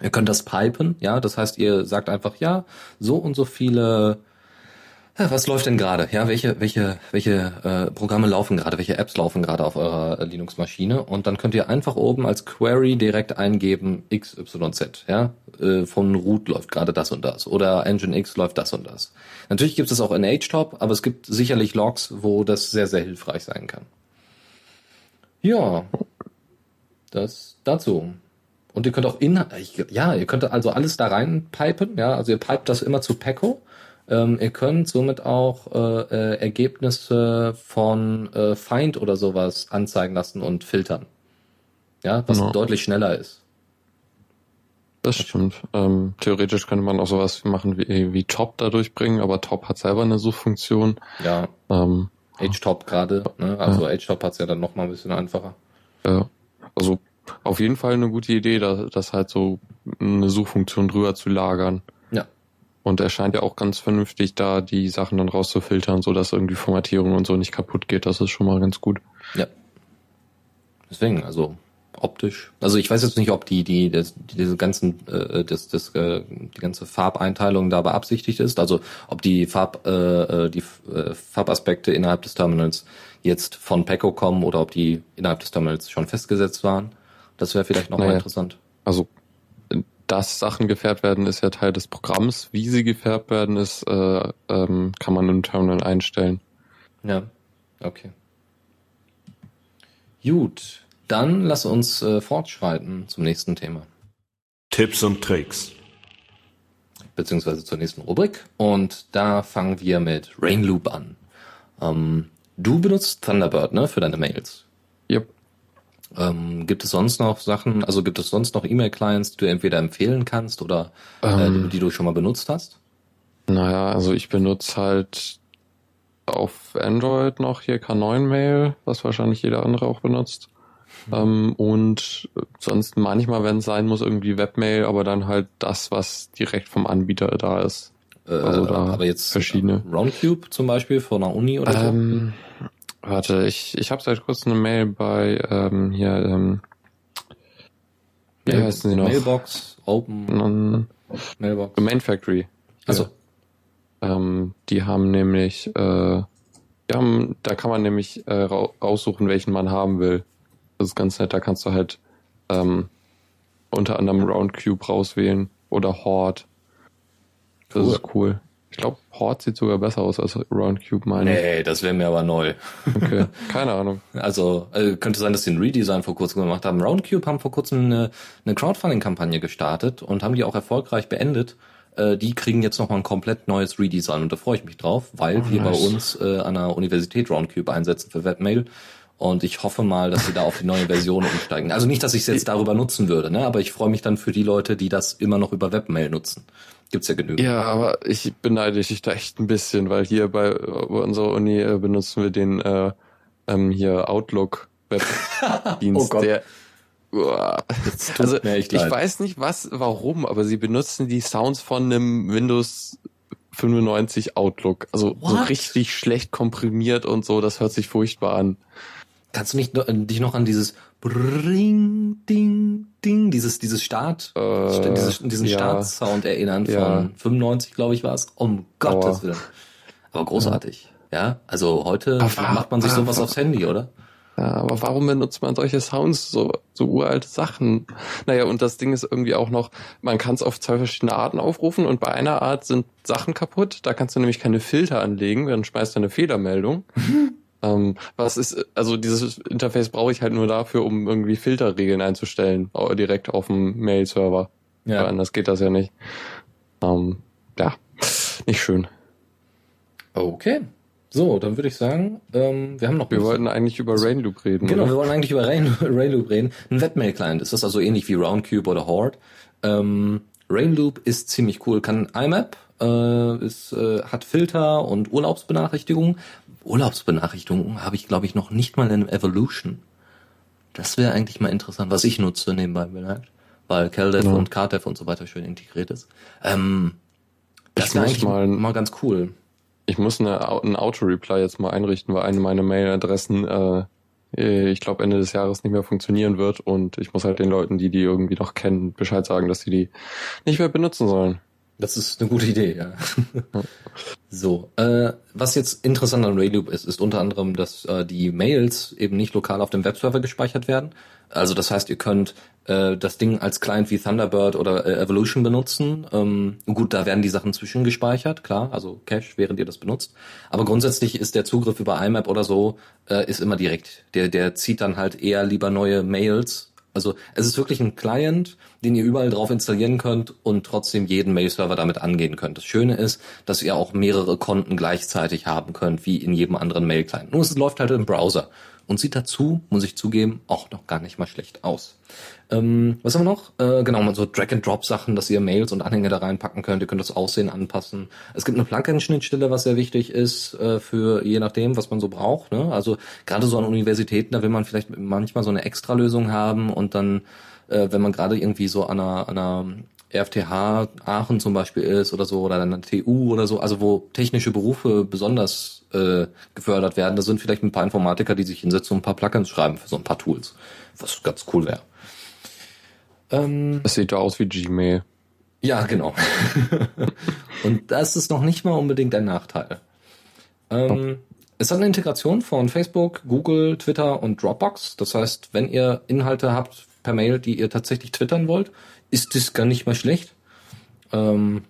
[SPEAKER 2] Ihr könnt das pipen, ja, das heißt, ihr sagt einfach, ja, so und so viele was läuft denn gerade? Ja, welche, welche, welche äh, Programme laufen gerade, welche Apps laufen gerade auf eurer äh, Linux-Maschine? Und dann könnt ihr einfach oben als Query direkt eingeben XYZ. Ja, äh, von Root läuft gerade das und das oder Nginx läuft das und das. Natürlich gibt es auch in HTOP, aber es gibt sicherlich Logs, wo das sehr, sehr hilfreich sein kann. Ja, das dazu. Und ihr könnt auch in, ja, ihr könnt also alles da rein pipen, ja, also ihr pipet das immer zu Pecco. Ähm, ihr könnt somit auch äh, äh, Ergebnisse von äh, Feind oder sowas anzeigen lassen und filtern. Ja, was
[SPEAKER 3] Ja.
[SPEAKER 2] deutlich schneller ist.
[SPEAKER 3] Das stimmt. Ähm, theoretisch könnte man auch sowas machen wie, wie Top da durchbringen, aber Top hat selber eine Suchfunktion.
[SPEAKER 2] Ja,
[SPEAKER 3] Ähm,
[SPEAKER 2] HTOP gerade, ne? Also HTOP hat's ja dann noch mal ein bisschen einfacher.
[SPEAKER 3] ja, also auf jeden Fall eine gute Idee, da, das halt so eine Suchfunktion drüber zu lagern. Und er scheint ja auch ganz vernünftig da die Sachen dann rauszufiltern, so dass irgendwie Formatierung und so nicht kaputt geht. Das ist schon mal ganz gut.
[SPEAKER 2] Ja. Deswegen, also optisch. Also ich weiß jetzt nicht, ob die die das, die diese ganzen äh, das das äh, die ganze Farbeinteilung da beabsichtigt ist. Also ob die Farb äh, äh, die äh, Farbaspekte innerhalb des Terminals jetzt von Pecco kommen oder ob die innerhalb des Terminals schon festgesetzt waren. Das wäre vielleicht noch mal
[SPEAKER 3] Naja.
[SPEAKER 2] interessant.
[SPEAKER 3] Also dass Sachen gefärbt werden, ist ja Teil des Programms. Wie sie gefärbt werden, ist äh, ähm, kann man im Terminal einstellen.
[SPEAKER 2] Ja. Okay. Gut, dann lass uns äh, fortschreiten zum nächsten Thema.
[SPEAKER 1] Tipps und Tricks.
[SPEAKER 2] beziehungsweise zur nächsten Rubrik. Und da fangen wir mit Rainloop an. Ähm, du benutzt Thunderbird, ne, für deine Mails. Ähm, gibt es sonst noch Sachen, also gibt es sonst noch E-Mail-Clients, die du entweder empfehlen kannst oder
[SPEAKER 3] Ähm.
[SPEAKER 2] äh, die du schon mal benutzt hast?
[SPEAKER 3] Naja, also ich benutze halt auf Android noch hier K9-Mail, was wahrscheinlich jeder andere auch benutzt. Ähm, und sonst manchmal, wenn es sein muss, irgendwie Webmail, aber dann halt das, was direkt vom Anbieter da ist.
[SPEAKER 2] Äh,
[SPEAKER 3] Also da
[SPEAKER 2] aber jetzt
[SPEAKER 3] verschiedene.
[SPEAKER 2] äh, Roundcube zum Beispiel von einer Uni oder
[SPEAKER 3] Ähm, warte, ich, ich habe seit kurzem eine Mail bei ähm, hier, ähm, wie heißen sie noch?
[SPEAKER 2] Mailbox, Open
[SPEAKER 3] Ähm,
[SPEAKER 2] Mailbox.
[SPEAKER 3] Domain Factory.
[SPEAKER 2] Also
[SPEAKER 3] Ähm, die haben nämlich, äh, die haben, da kann man nämlich äh, ra- raussuchen, welchen man haben will. Das ist ganz nett, da kannst du halt ähm, unter anderem Roundcube rauswählen oder Horde. Das
[SPEAKER 2] Cool.
[SPEAKER 3] ist cool. Ich glaube, Horde sieht sogar besser aus als Roundcube, meine ich.
[SPEAKER 2] nee, das wäre mir aber neu.
[SPEAKER 3] Okay, keine Ahnung.
[SPEAKER 2] Also äh, könnte sein, dass sie ein Redesign vor kurzem gemacht haben. Roundcube haben vor kurzem eine, eine Crowdfunding-Kampagne gestartet und haben die auch erfolgreich beendet. Äh, die kriegen jetzt nochmal ein komplett neues Redesign und da freue ich mich drauf, weil wir bei
[SPEAKER 3] nice.
[SPEAKER 2] uns äh, an der Universität Roundcube einsetzen für Webmail Und ich hoffe mal, dass sie da auf die neue Version umsteigen. Also nicht, dass ich es jetzt darüber nutzen würde, ne? aber ich freue mich dann für die Leute, die das immer noch über Webmail nutzen. Gibt's ja genügend.
[SPEAKER 3] Ja, aber ich beneide dich da echt ein bisschen, weil hier bei, bei unserer Uni äh, benutzen wir den äh, ähm, hier Outlook Webdienst,
[SPEAKER 2] Oh Gott.
[SPEAKER 3] der also ich
[SPEAKER 2] leid.
[SPEAKER 3] weiß nicht was, warum, aber sie benutzen die Sounds von einem Windows 95 Outlook, also so
[SPEAKER 2] What?
[SPEAKER 3] richtig schlecht komprimiert und so. Das hört sich furchtbar an.
[SPEAKER 2] Kannst du nicht noch- dich noch an dieses Bring, Ding, Ding, dieses, dieses Start,
[SPEAKER 3] Äh,
[SPEAKER 2] dieses, diesen
[SPEAKER 3] ja.
[SPEAKER 2] Startsound erinnern
[SPEAKER 3] Ja.
[SPEAKER 2] von 95, glaube ich, war es. Um Gottes
[SPEAKER 3] Aua.
[SPEAKER 2] Willen. Aber großartig. Ja, also heute
[SPEAKER 3] Aber-
[SPEAKER 2] macht man sich sowas
[SPEAKER 3] aber-
[SPEAKER 2] aufs Handy, oder?
[SPEAKER 3] Ja, aber warum benutzt man solche Sounds, so, so uralte Sachen? Naja, und das Ding ist irgendwie auch noch, man kann es auf zwei verschiedene Arten aufrufen und bei einer Art sind Sachen kaputt. Da kannst du nämlich keine Filter anlegen, dann schmeißt er eine Fehlermeldung. ähm, was ist, also dieses Interface brauche ich halt nur dafür, um irgendwie Filterregeln einzustellen, direkt auf dem Mail-Server.
[SPEAKER 2] Ja.
[SPEAKER 3] Aber anders geht das ja nicht. Ähm, ja, nicht schön.
[SPEAKER 2] Okay. So, dann würde ich sagen, ähm, wir haben noch
[SPEAKER 3] Wir wollten eigentlich über Rainloop reden.
[SPEAKER 2] Genau,
[SPEAKER 3] oder?
[SPEAKER 2] wir wollen eigentlich über Rain, Rainloop reden. Ein Webmail-Client ist das also ähnlich wie Roundcube oder Horde. Ähm, Rainloop ist ziemlich cool, kann IMAP, äh, ist, äh, hat Filter und Urlaubsbenachrichtigungen. Urlaubsbenachrichtigungen habe ich, glaube ich, noch nicht mal in Evolution. Das wäre eigentlich mal interessant, was ich nutze nebenbei bemerkt, weil CalDev
[SPEAKER 3] Ja.
[SPEAKER 2] und CardDev und so weiter schön integriert ist. Ähm, das
[SPEAKER 3] Ich
[SPEAKER 2] wäre eigentlich
[SPEAKER 3] mal-
[SPEAKER 2] mal ganz cool.
[SPEAKER 3] Ich muss eine, Au- ein Auto-Reply jetzt mal einrichten, weil eine meiner Mailadressen, äh, äh, ich glaube, Ende des Jahres nicht mehr funktionieren wird und ich muss halt den Leuten, die die irgendwie noch kennen, Bescheid sagen, dass sie die nicht mehr benutzen sollen.
[SPEAKER 2] Das ist eine gute Idee, ja. so, äh, was jetzt interessant an Rayloop ist, ist unter anderem, dass äh, die Mails eben nicht lokal auf dem Webserver gespeichert werden. Also das heißt, ihr könnt äh, das Ding als Client wie Thunderbird oder äh, Evolution benutzen. Ähm, gut, da werden die Sachen zwischengespeichert, klar, also Cache, während ihr das benutzt. Aber grundsätzlich ist der Zugriff über IMAP oder so äh, ist immer direkt. Der, der zieht dann halt eher lieber neue Mails also es ist wirklich ein Client, den ihr überall drauf installieren könnt und trotzdem jeden Mail-Server damit angehen könnt. Das Schöne ist, dass ihr auch mehrere Konten gleichzeitig haben könnt, wie in jedem anderen Mail-Client. Nur es läuft halt im Browser und sieht dazu, muss ich zugeben, auch noch gar nicht mal schlecht aus. Ähm, was haben wir noch? Äh, genau, so Drag-and-Drop-Sachen, dass ihr Mails und Anhänge da reinpacken könnt. Ihr könnt das Aussehen anpassen. Es gibt eine Plugin-Schnittstelle, was sehr wichtig ist äh, für je nachdem, was man so braucht. Ne? Also gerade so an Universitäten, da will man vielleicht manchmal so eine Extra-Lösung haben und dann, äh, wenn man gerade irgendwie so an einer, an einer RFTH Aachen zum Beispiel ist oder so oder an der TU oder so, also wo technische Berufe besonders äh, gefördert werden, da sind vielleicht ein paar Informatiker, die sich hinsetzen und ein paar Plugins schreiben für so ein paar Tools, was ganz cool wäre. Ähm,
[SPEAKER 3] Das sieht doch aus wie Gmail.
[SPEAKER 2] ja, genau. und das ist noch nicht mal unbedingt ein Nachteil. Ähm, es hat eine Integration von Facebook, Google, Twitter und Dropbox. Das heißt, wenn ihr Inhalte habt per Mail, die ihr tatsächlich twittern wollt, ist das gar nicht mal schlecht. Ähm,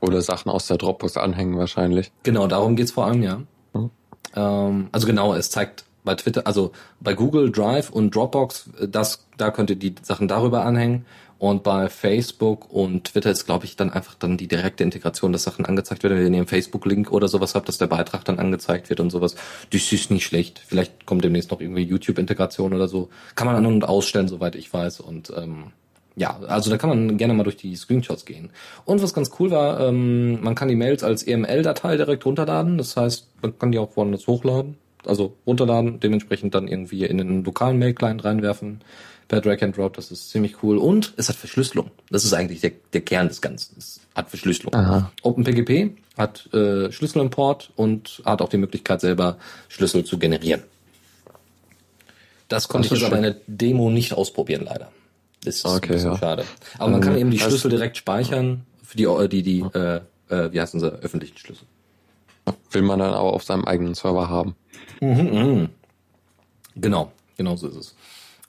[SPEAKER 3] Oder Sachen aus der Dropbox anhängen wahrscheinlich.
[SPEAKER 2] Genau, darum geht's vor allem, ja.
[SPEAKER 3] Mhm.
[SPEAKER 2] Ähm, also genau, es zeigt bei Twitter, also bei Google Drive und Dropbox, äh, das, da könnt ihr die Sachen darüber anhängen. Und bei Facebook und Twitter ist, glaube ich, dann einfach dann die direkte Integration, dass Sachen angezeigt werden, wenn ihr einen Facebook-Link oder sowas habt, dass der Beitrag dann angezeigt wird und sowas. Das ist nicht schlecht. Vielleicht kommt demnächst noch irgendwie YouTube-Integration oder so. Kann man an und ausstellen, soweit ich weiß. Und ähm, ja, also da kann man gerne mal durch die Screenshots gehen. Und was ganz cool war, ähm, man kann die Mails als EML-Datei direkt runterladen. Das heißt, man kann die auch woanders hochladen. Also runterladen, dementsprechend dann irgendwie in den lokalen Mail-Client reinwerfen per Drag and Drop. Das ist ziemlich cool. Und es hat Verschlüsselung. Das ist eigentlich der, der Kern des Ganzen. Es hat Verschlüsselung.
[SPEAKER 3] Aha.
[SPEAKER 2] OpenPGP hat äh, Schlüsselimport und hat auch die Möglichkeit, selber Schlüssel zu generieren. Das konnte
[SPEAKER 3] Das
[SPEAKER 2] ich jetzt aber in
[SPEAKER 3] schick.
[SPEAKER 2] der Demo nicht ausprobieren, leider. Das ist
[SPEAKER 3] Okay, ja.
[SPEAKER 2] schade. Aber man kann
[SPEAKER 3] Ähm,
[SPEAKER 2] eben die
[SPEAKER 3] also-
[SPEAKER 2] Schlüssel direkt speichern für die, äh, die, die, äh, äh, wie heißen sie, öffentlichen Schlüssel.
[SPEAKER 3] Will man dann aber auf seinem eigenen Server haben.
[SPEAKER 2] Genau, genau so ist es.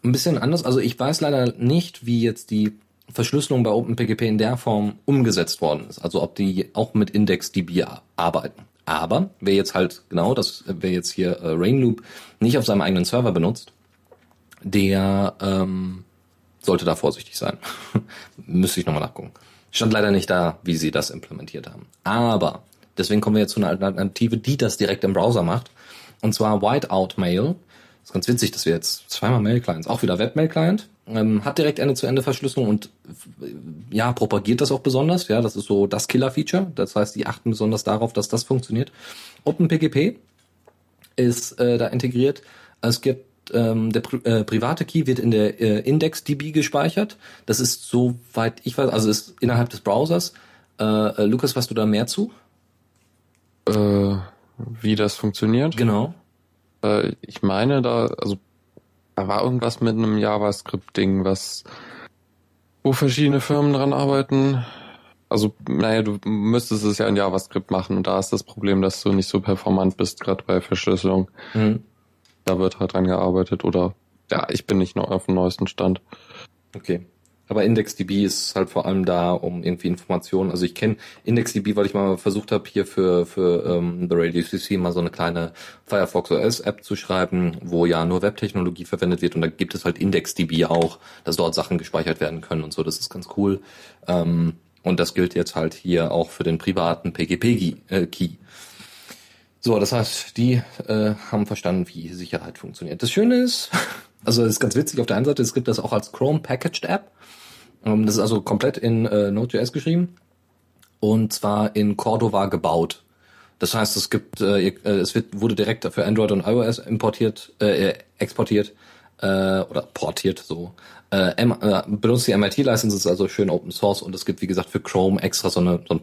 [SPEAKER 2] Ein bisschen anders, also ich weiß leider nicht, wie jetzt die Verschlüsselung bei OpenPGP in der Form umgesetzt worden ist. Also ob die auch mit IndexDB arbeiten. Aber wer jetzt halt, genau, das, wer jetzt hier äh, Rainloop nicht auf seinem eigenen Server benutzt, der ähm, sollte da vorsichtig sein. Müsste ich nochmal nachgucken. Stand leider nicht da, wie sie das implementiert haben. Aber deswegen kommen wir jetzt zu einer Alternative, die das direkt im Browser macht. Und zwar Whiteout Mail. Das ist ganz witzig, dass wir jetzt zweimal Mail-Clients, auch wieder Web-Mail-Client, ähm, hat direkt Ende-zu-Ende-Verschlüsselung und äh, ja, propagiert das auch besonders. Ja, das ist so das Killer-Feature. Das heißt, die achten besonders darauf, dass das funktioniert. OpenPGP ist äh, da integriert. Es gibt ähm, der Pri äh, private Key wird in der äh, IndexDB gespeichert. Das ist soweit ich weiß, also ist innerhalb des Browsers. Äh, äh, Lukas, weißt du da mehr zu?
[SPEAKER 3] Wie das funktioniert?
[SPEAKER 2] Genau.
[SPEAKER 3] Äh, ich meine, da, also da war irgendwas mit einem JavaScript-Ding, was wo verschiedene Firmen dran arbeiten. Also, naja, du müsstest es ja in JavaScript machen und da ist das Problem, dass du nicht so performant bist, gerade bei Verschlüsselung.
[SPEAKER 2] Mhm.
[SPEAKER 3] Da wird halt dran gearbeitet oder ja, ich bin nicht noch auf dem neuesten Stand.
[SPEAKER 2] Okay. Aber IndexDB ist halt vor allem da, um irgendwie Informationen. Also ich kenne IndexDB, weil ich mal versucht habe, hier für für ähm, The Radio CC mal so eine kleine Firefox OS App zu schreiben, wo ja nur Webtechnologie verwendet wird und da gibt es halt IndexDB auch, dass dort Sachen gespeichert werden können und so. Das ist ganz cool. Ähm, und das gilt jetzt halt hier auch für den privaten PGP-Key. Äh. So, das heißt, die äh, haben verstanden, wie Sicherheit funktioniert. Das Schöne ist, also es ist ganz witzig auf der einen Seite, es gibt das auch als Chrome Packaged App. Ähm, das ist also komplett in äh, Node.js geschrieben und zwar in Cordova gebaut. Das heißt, es gibt, äh, äh, es wird, wurde direkt für Android und iOS importiert, äh, exportiert äh, oder portiert so. Äh, M, äh, benutzt die MIT-License, ist also schön Open Source und es gibt, wie gesagt, für Chrome extra so eine, so ein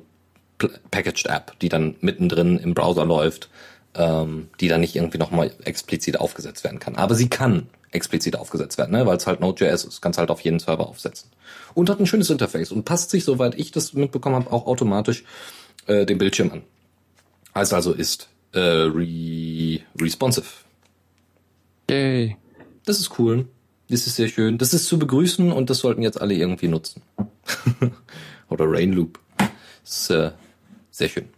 [SPEAKER 2] Packaged App, die dann mittendrin im Browser läuft, ähm, die dann nicht irgendwie nochmal explizit aufgesetzt werden kann. Aber sie kann explizit aufgesetzt werden, ne? weil es halt Node.js ist, kannst halt auf jeden Server aufsetzen. Und hat ein schönes Interface und passt sich, soweit ich das mitbekommen habe, auch automatisch äh, dem Bildschirm an. Heißt also ist äh, re responsive.
[SPEAKER 3] Yay.
[SPEAKER 2] Das ist cool. Das ist sehr schön. Das ist zu begrüßen und das sollten jetzt alle irgendwie nutzen. Oder Rainloop. Das ist äh, sehr schön.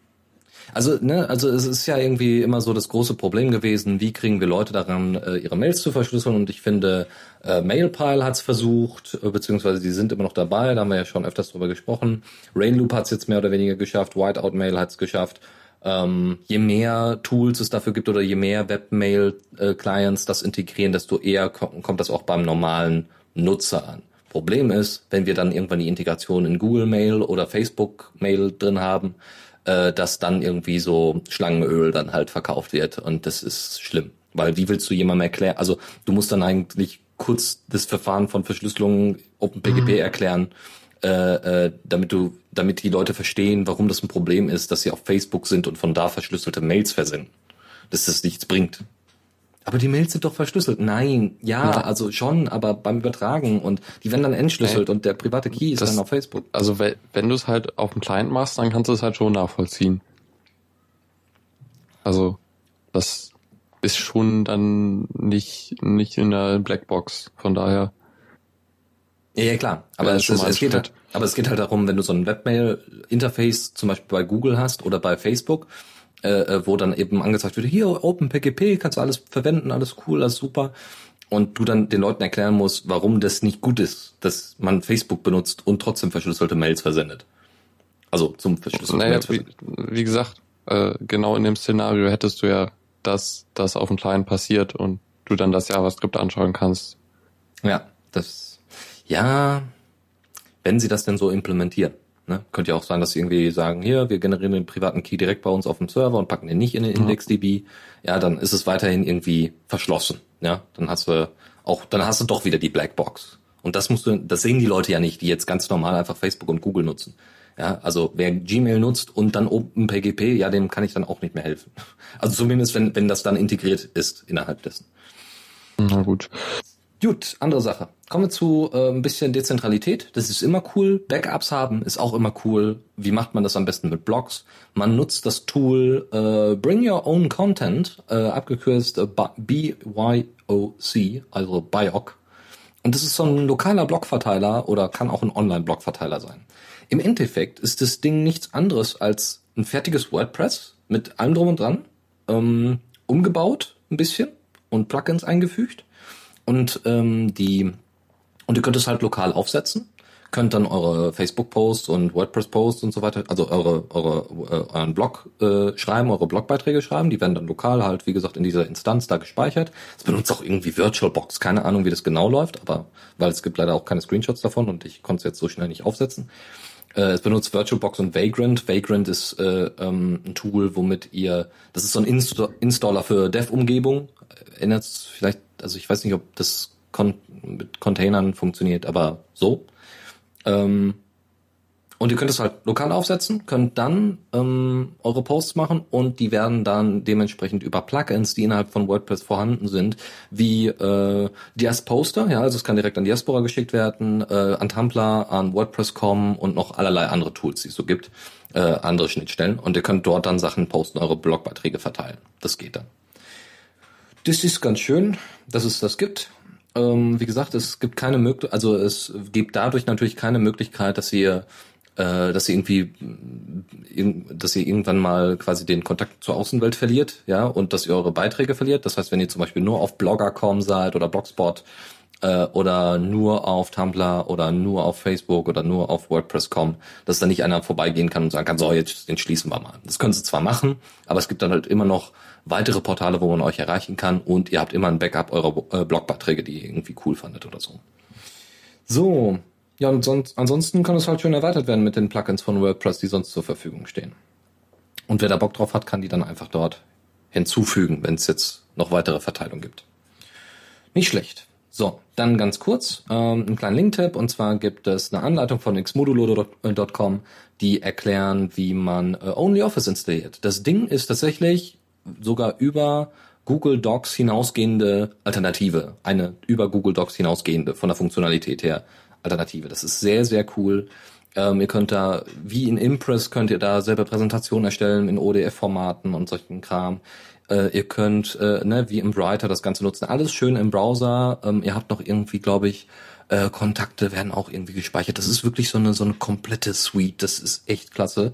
[SPEAKER 2] Also, ne, also es ist ja irgendwie immer so das große Problem gewesen, wie kriegen wir Leute daran, äh, ihre Mails zu verschlüsseln? Und ich finde, äh, Mailpile hat es versucht, äh, beziehungsweise die sind immer noch dabei, da haben wir ja schon öfters drüber gesprochen. Rainloop hat es jetzt mehr oder weniger geschafft, Whiteout Mail hat es geschafft. Ähm, je mehr Tools es dafür gibt oder je mehr Webmail-Clients das integrieren, desto eher kommt das auch beim normalen Nutzer an. Problem ist, wenn wir dann irgendwann die Integration in Google Mail oder Facebook Mail drin haben, äh, dass dann irgendwie so Schlangenöl dann halt verkauft wird und das ist schlimm. Weil wie willst du jemandem erklären, also du musst dann eigentlich kurz das Verfahren von Verschlüsselung OpenPGP mhm. erklären, äh, äh, damit du, damit die Leute verstehen, warum das ein Problem ist, dass sie auf Facebook sind und von da verschlüsselte Mails versenden. Dass das nichts bringt. Aber die Mails sind doch verschlüsselt. Nein, ja, ja. also schon, aber beim Übertragen und die werden dann entschlüsselt Ey, und der private Key ist das, dann auf Facebook.
[SPEAKER 3] Also wenn, du es halt auf dem Client machst, dann kannst du es halt schon nachvollziehen. Also das ist schon dann nicht nicht in der Blackbox. Von daher.
[SPEAKER 2] Ja, ja klar. Aber es, es, es geht halt, aber es geht halt darum, wenn du so ein Webmail-Interface zum Beispiel bei Google hast oder bei Facebook, äh, äh, wo dann eben angezeigt wird, hier OpenPGP, kannst du alles verwenden, alles cool, alles super. Und du dann den Leuten erklären musst, warum das nicht gut ist, dass man Facebook benutzt und trotzdem verschlüsselte Mails versendet. Also zum verschlüsselten
[SPEAKER 3] naja, Mails wie, wie gesagt, äh, genau in dem Szenario hättest du ja, dass das auf dem Client passiert und du dann das JavaScript anschauen kannst.
[SPEAKER 2] Ja, das, ja, wenn sie das denn so implementieren. Ne? Könnte ja auch sein, dass sie irgendwie sagen, hier, wir generieren den privaten Key direkt bei uns auf dem Server und packen den nicht in den. IndexDB. Ja, dann ist es weiterhin irgendwie verschlossen. Ja, dann hast du auch, dann hast du doch wieder die Blackbox. Und das musst du, das sehen die Leute ja nicht, die jetzt ganz normal einfach Facebook und Google nutzen. Ja, also wer Gmail nutzt und dann OpenPGP, ja, dem kann ich dann auch nicht mehr helfen. Also zumindest wenn, wenn das dann integriert ist innerhalb dessen.
[SPEAKER 3] Na gut.
[SPEAKER 2] Gut, andere Sache. Kommen wir zu äh, ein bisschen Dezentralität. Das ist immer cool. Backups haben ist auch immer cool. Wie macht man das am besten mit Blogs? Man nutzt das Tool äh, Bring Your Own Content, äh, abgekürzt äh, BYOC, also BIOC. Und das ist so ein lokaler Blogverteiler oder kann auch ein Online-Blogverteiler sein. Im Endeffekt ist das Ding nichts anderes als ein fertiges WordPress mit allem drum und dran, ähm, umgebaut ein bisschen und Plugins eingefügt und ähm, die und du könntest halt lokal aufsetzen, könnt dann eure Facebook-Posts und WordPress-Posts und so weiter, also eure, eure äh, euren Blog äh, schreiben, eure Blogbeiträge schreiben, die werden dann lokal halt, wie gesagt, in dieser Instanz da gespeichert. Es benutzt auch irgendwie VirtualBox, keine Ahnung, wie das genau läuft, aber weil es gibt leider auch keine Screenshots davon und ich konnte es jetzt so schnell nicht aufsetzen. Äh, es benutzt VirtualBox und Vagrant. Vagrant ist äh, ähm, ein Tool, womit ihr, das ist so ein Inst Installer für Dev-Umgebung. Erinnert vielleicht, also ich weiß nicht, ob das kon mit Containern funktioniert, aber so. Ähm, und ihr könnt es halt lokal aufsetzen, könnt dann ähm, eure Posts machen und die werden dann dementsprechend über Plugins, die innerhalb von WordPress vorhanden sind, wie äh, Dias Poster, ja, also es kann direkt an Diaspora geschickt werden, äh, an Tumblr, an WordPress.com und noch allerlei andere Tools, die es so gibt, äh, andere Schnittstellen und ihr könnt dort dann Sachen posten, eure Blogbeiträge verteilen. Das geht dann. Das ist ganz schön, dass es das gibt. Ähm, wie gesagt, es gibt keine Möglichkeit, also es gibt dadurch natürlich keine Möglichkeit, dass ihr äh, dass ihr irgendwie, dass ihr irgendwann mal quasi den Kontakt zur Außenwelt verliert, ja, und dass ihr eure Beiträge verliert. Das heißt, wenn ihr zum Beispiel nur auf Blogger.com seid oder Blogspot äh, oder nur auf Tumblr oder nur auf Facebook oder nur auf WordPress.com, dass da nicht einer vorbeigehen kann und sagen kann, so, jetzt den schließen wir mal. Das können sie zwar machen, aber es gibt dann halt immer noch weitere Portale, wo man euch erreichen kann und ihr habt immer ein Backup eurer äh, Blogbeiträge, die ihr irgendwie cool fandet oder so. So, ja, und sonst, ansonsten kann es halt schön erweitert werden mit den Plugins von WordPress, die sonst zur Verfügung stehen. Und wer da Bock drauf hat, kann die dann einfach dort hinzufügen, wenn es jetzt noch weitere Verteilung gibt. Nicht schlecht. So, dann ganz kurz ähm, einen kleinen Link-Tipp. Und zwar gibt es eine Anleitung von xmodulo.com, die erklären, wie man äh, OnlyOffice installiert. Das Ding ist tatsächlich sogar über Google Docs hinausgehende Alternative. Eine über Google Docs hinausgehende von der Funktionalität her Alternative. Das ist sehr, sehr cool. Ähm, ihr könnt da, wie in Impress, könnt ihr da selber Präsentationen erstellen in ODF-Formaten und solchen Kram. Äh, ihr könnt, äh, ne, wie im Writer das Ganze nutzen. Alles schön im Browser. Ähm, ihr habt noch irgendwie, glaube ich, äh, Kontakte werden auch irgendwie gespeichert. Das ist wirklich so eine, so eine komplette Suite. Das ist echt klasse.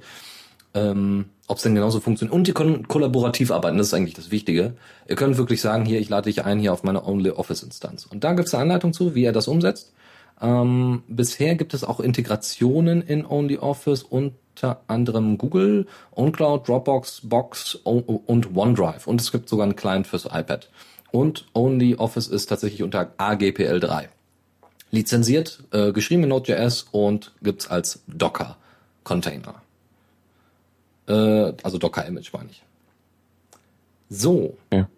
[SPEAKER 2] Ähm, ob es denn genauso funktioniert. Und ihr könnt kollaborativ arbeiten, das ist eigentlich das Wichtige. Ihr könnt wirklich sagen, hier, ich lade dich ein hier auf meine Only Office Instanz. Und da gibt es eine Anleitung zu, wie ihr das umsetzt. Ähm, bisher gibt es auch Integrationen in OnlyOffice unter anderem Google, OwnCloud, Dropbox, Box und OneDrive. Und es gibt sogar einen Client fürs iPad. Und OnlyOffice ist tatsächlich unter AGPL3. Lizenziert, äh, geschrieben in Node.js und gibt's als Docker-Container. Äh, also Docker-Image meine ich. So. Ja.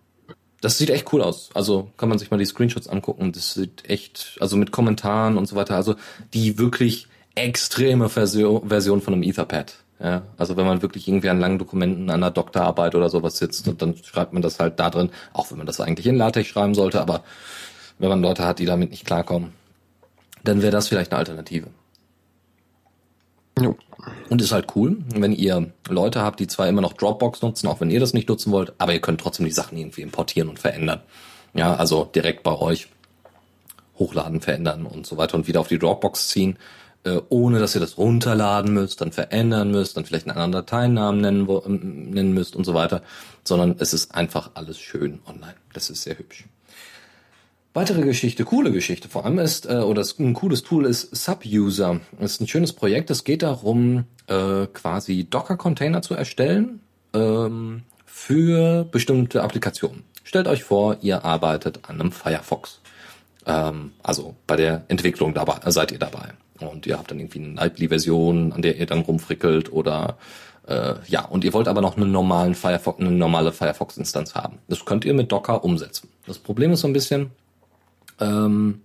[SPEAKER 2] Das sieht echt cool aus. Also kann man sich mal die Screenshots angucken. Das sieht echt, also mit Kommentaren und so weiter. Also die wirklich extreme Version, von einem Etherpad. Ja, also wenn man wirklich irgendwie an langen Dokumenten, an einer Doktorarbeit oder sowas sitzt und dann schreibt man das halt da drin, auch wenn man das eigentlich in LaTeX schreiben sollte, aber wenn man Leute hat, die damit nicht klarkommen, dann wäre das vielleicht eine Alternative. Jo. Und ist halt cool, wenn ihr Leute habt, die zwar immer noch Dropbox nutzen, auch wenn ihr das nicht nutzen wollt, aber ihr könnt trotzdem die Sachen irgendwie importieren und verändern. Ja, also direkt bei euch hochladen, verändern und so weiter und wieder auf die Dropbox ziehen, äh, ohne dass ihr das runterladen müsst, dann verändern müsst, dann vielleicht einen anderen Dateinamen nennen, ähm, nennen müsst und so weiter, sondern es ist einfach alles schön online. Das ist sehr hübsch. Weitere Geschichte, coole Geschichte vor allem ist, äh, oder ein cooles Tool ist Subuser. Das ist ein schönes Projekt. Es geht darum, äh, quasi Docker-Container zu erstellen ähm, für bestimmte Applikationen. Stellt euch vor, ihr arbeitet an einem Firefox. Ähm, also bei der Entwicklung dabei, seid ihr dabei. Und ihr habt dann irgendwie eine Nightly-Version, an der ihr dann rumfrickelt oder äh, ja, und ihr wollt aber noch einen normalen Firefox, eine normale Firefox-Instanz haben. Das könnt ihr mit Docker umsetzen. Das Problem ist so ein bisschen, ähm,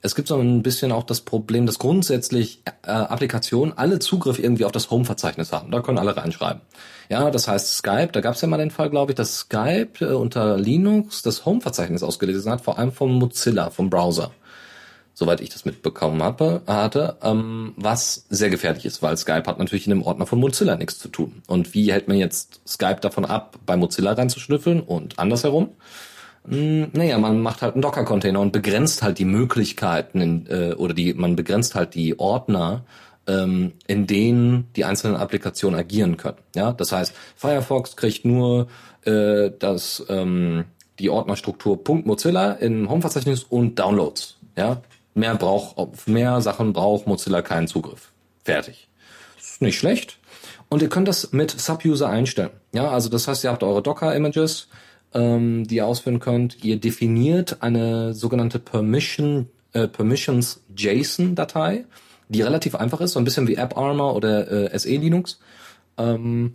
[SPEAKER 2] es gibt so ein bisschen auch das Problem, dass grundsätzlich äh, Applikationen alle Zugriff irgendwie auf das Home-Verzeichnis haben. Da können alle reinschreiben. Ja, das heißt Skype, da gab es ja mal den Fall, glaube ich, dass Skype äh, unter Linux das Home-Verzeichnis ausgelesen hat, vor allem vom Mozilla, vom Browser. Soweit ich das mitbekommen habe, hatte, ähm, was sehr gefährlich ist, weil Skype hat natürlich in dem Ordner von Mozilla nichts zu tun. Und wie hält man jetzt Skype davon ab, bei Mozilla reinzuschnüffeln und andersherum? Hm, naja, man macht halt einen Docker-Container und begrenzt halt die Möglichkeiten in, äh, oder die, man begrenzt halt die Ordner, ähm, in denen die einzelnen Applikationen agieren können. Ja, das heißt, Firefox kriegt nur äh, das ähm, die Ordnerstruktur .mozilla im Home-Verzeichnis und Downloads. Ja, Mehr braucht, mehr Sachen braucht Mozilla keinen Zugriff. Fertig. Ist nicht schlecht. Und ihr könnt das mit Subuser einstellen. Ja, also das heißt, ihr habt eure Docker-Images, ähm, die ihr ausführen könnt. Ihr definiert eine sogenannte Permission, äh, Permissions JSON-Datei, die relativ einfach ist, so ein bisschen wie AppArmor oder äh, SE Linux, ähm,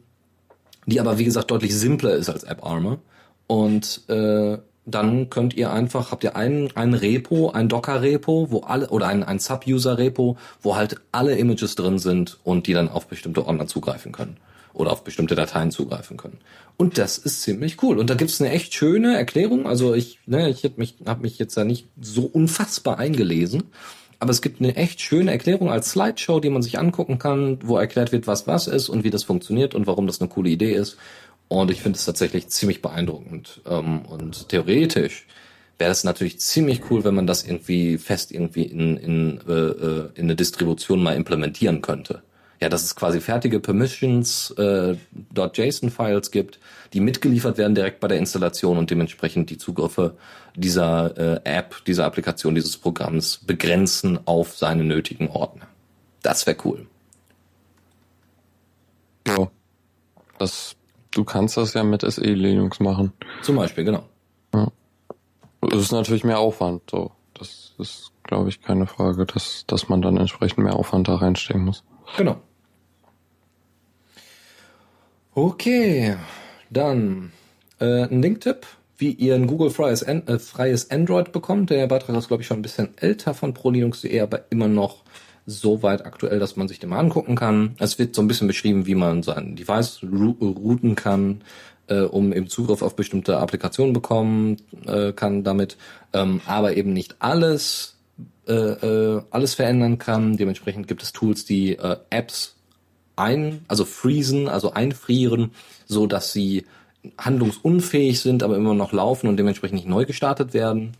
[SPEAKER 2] die aber wie gesagt deutlich simpler ist als AppArmor. Und äh, dann könnt ihr einfach, habt ihr ein, ein Repo, ein Docker-Repo, wo alle, oder ein, ein Sub-User-Repo, wo halt alle Images drin sind und die dann auf bestimmte Ordner zugreifen können. Oder auf bestimmte Dateien zugreifen können. Und das ist ziemlich cool. Und da gibt's eine echt schöne Erklärung. Also ich, ne, ich hab mich, hab mich jetzt da nicht so unfassbar eingelesen. Aber es gibt eine echt schöne Erklärung als Slideshow, die man sich angucken kann, wo erklärt wird, was was ist und wie das funktioniert und warum das eine coole Idee ist. Und ich finde es tatsächlich ziemlich beeindruckend. Ähm, und theoretisch wäre es natürlich ziemlich cool, wenn man das irgendwie fest irgendwie in, in, äh, äh, in eine Distribution mal implementieren könnte. Ja, dass es quasi fertige Permissions äh, .json-Files gibt, die mitgeliefert werden direkt bei der Installation und dementsprechend die Zugriffe dieser äh, App, dieser Applikation, dieses Programms begrenzen auf seine nötigen Ordner. Das wäre cool.
[SPEAKER 3] Ja. Das Du kannst das ja mit SE Linux machen.
[SPEAKER 2] Zum Beispiel, genau.
[SPEAKER 3] Ja. Es ist natürlich mehr Aufwand, so. Das ist, glaube ich, keine Frage, dass, dass man dann entsprechend mehr Aufwand da reinstecken muss.
[SPEAKER 2] Genau. Okay, dann äh, ein Linktipp, wie ihr ein Google freies, äh, freies Android bekommt. Der Beitrag ist, glaube ich, schon ein bisschen älter von ProLinux.de, aber immer noch so weit aktuell, dass man sich den mal angucken kann. Es wird so ein bisschen beschrieben, wie man sein Device routen kann, äh, um eben Zugriff auf bestimmte Applikationen bekommen äh, kann damit, ähm, aber eben nicht alles äh, äh, alles verändern kann. Dementsprechend gibt es Tools, die äh, Apps ein, also freezen, also einfrieren, so dass sie handlungsunfähig sind, aber immer noch laufen und dementsprechend nicht neu gestartet werden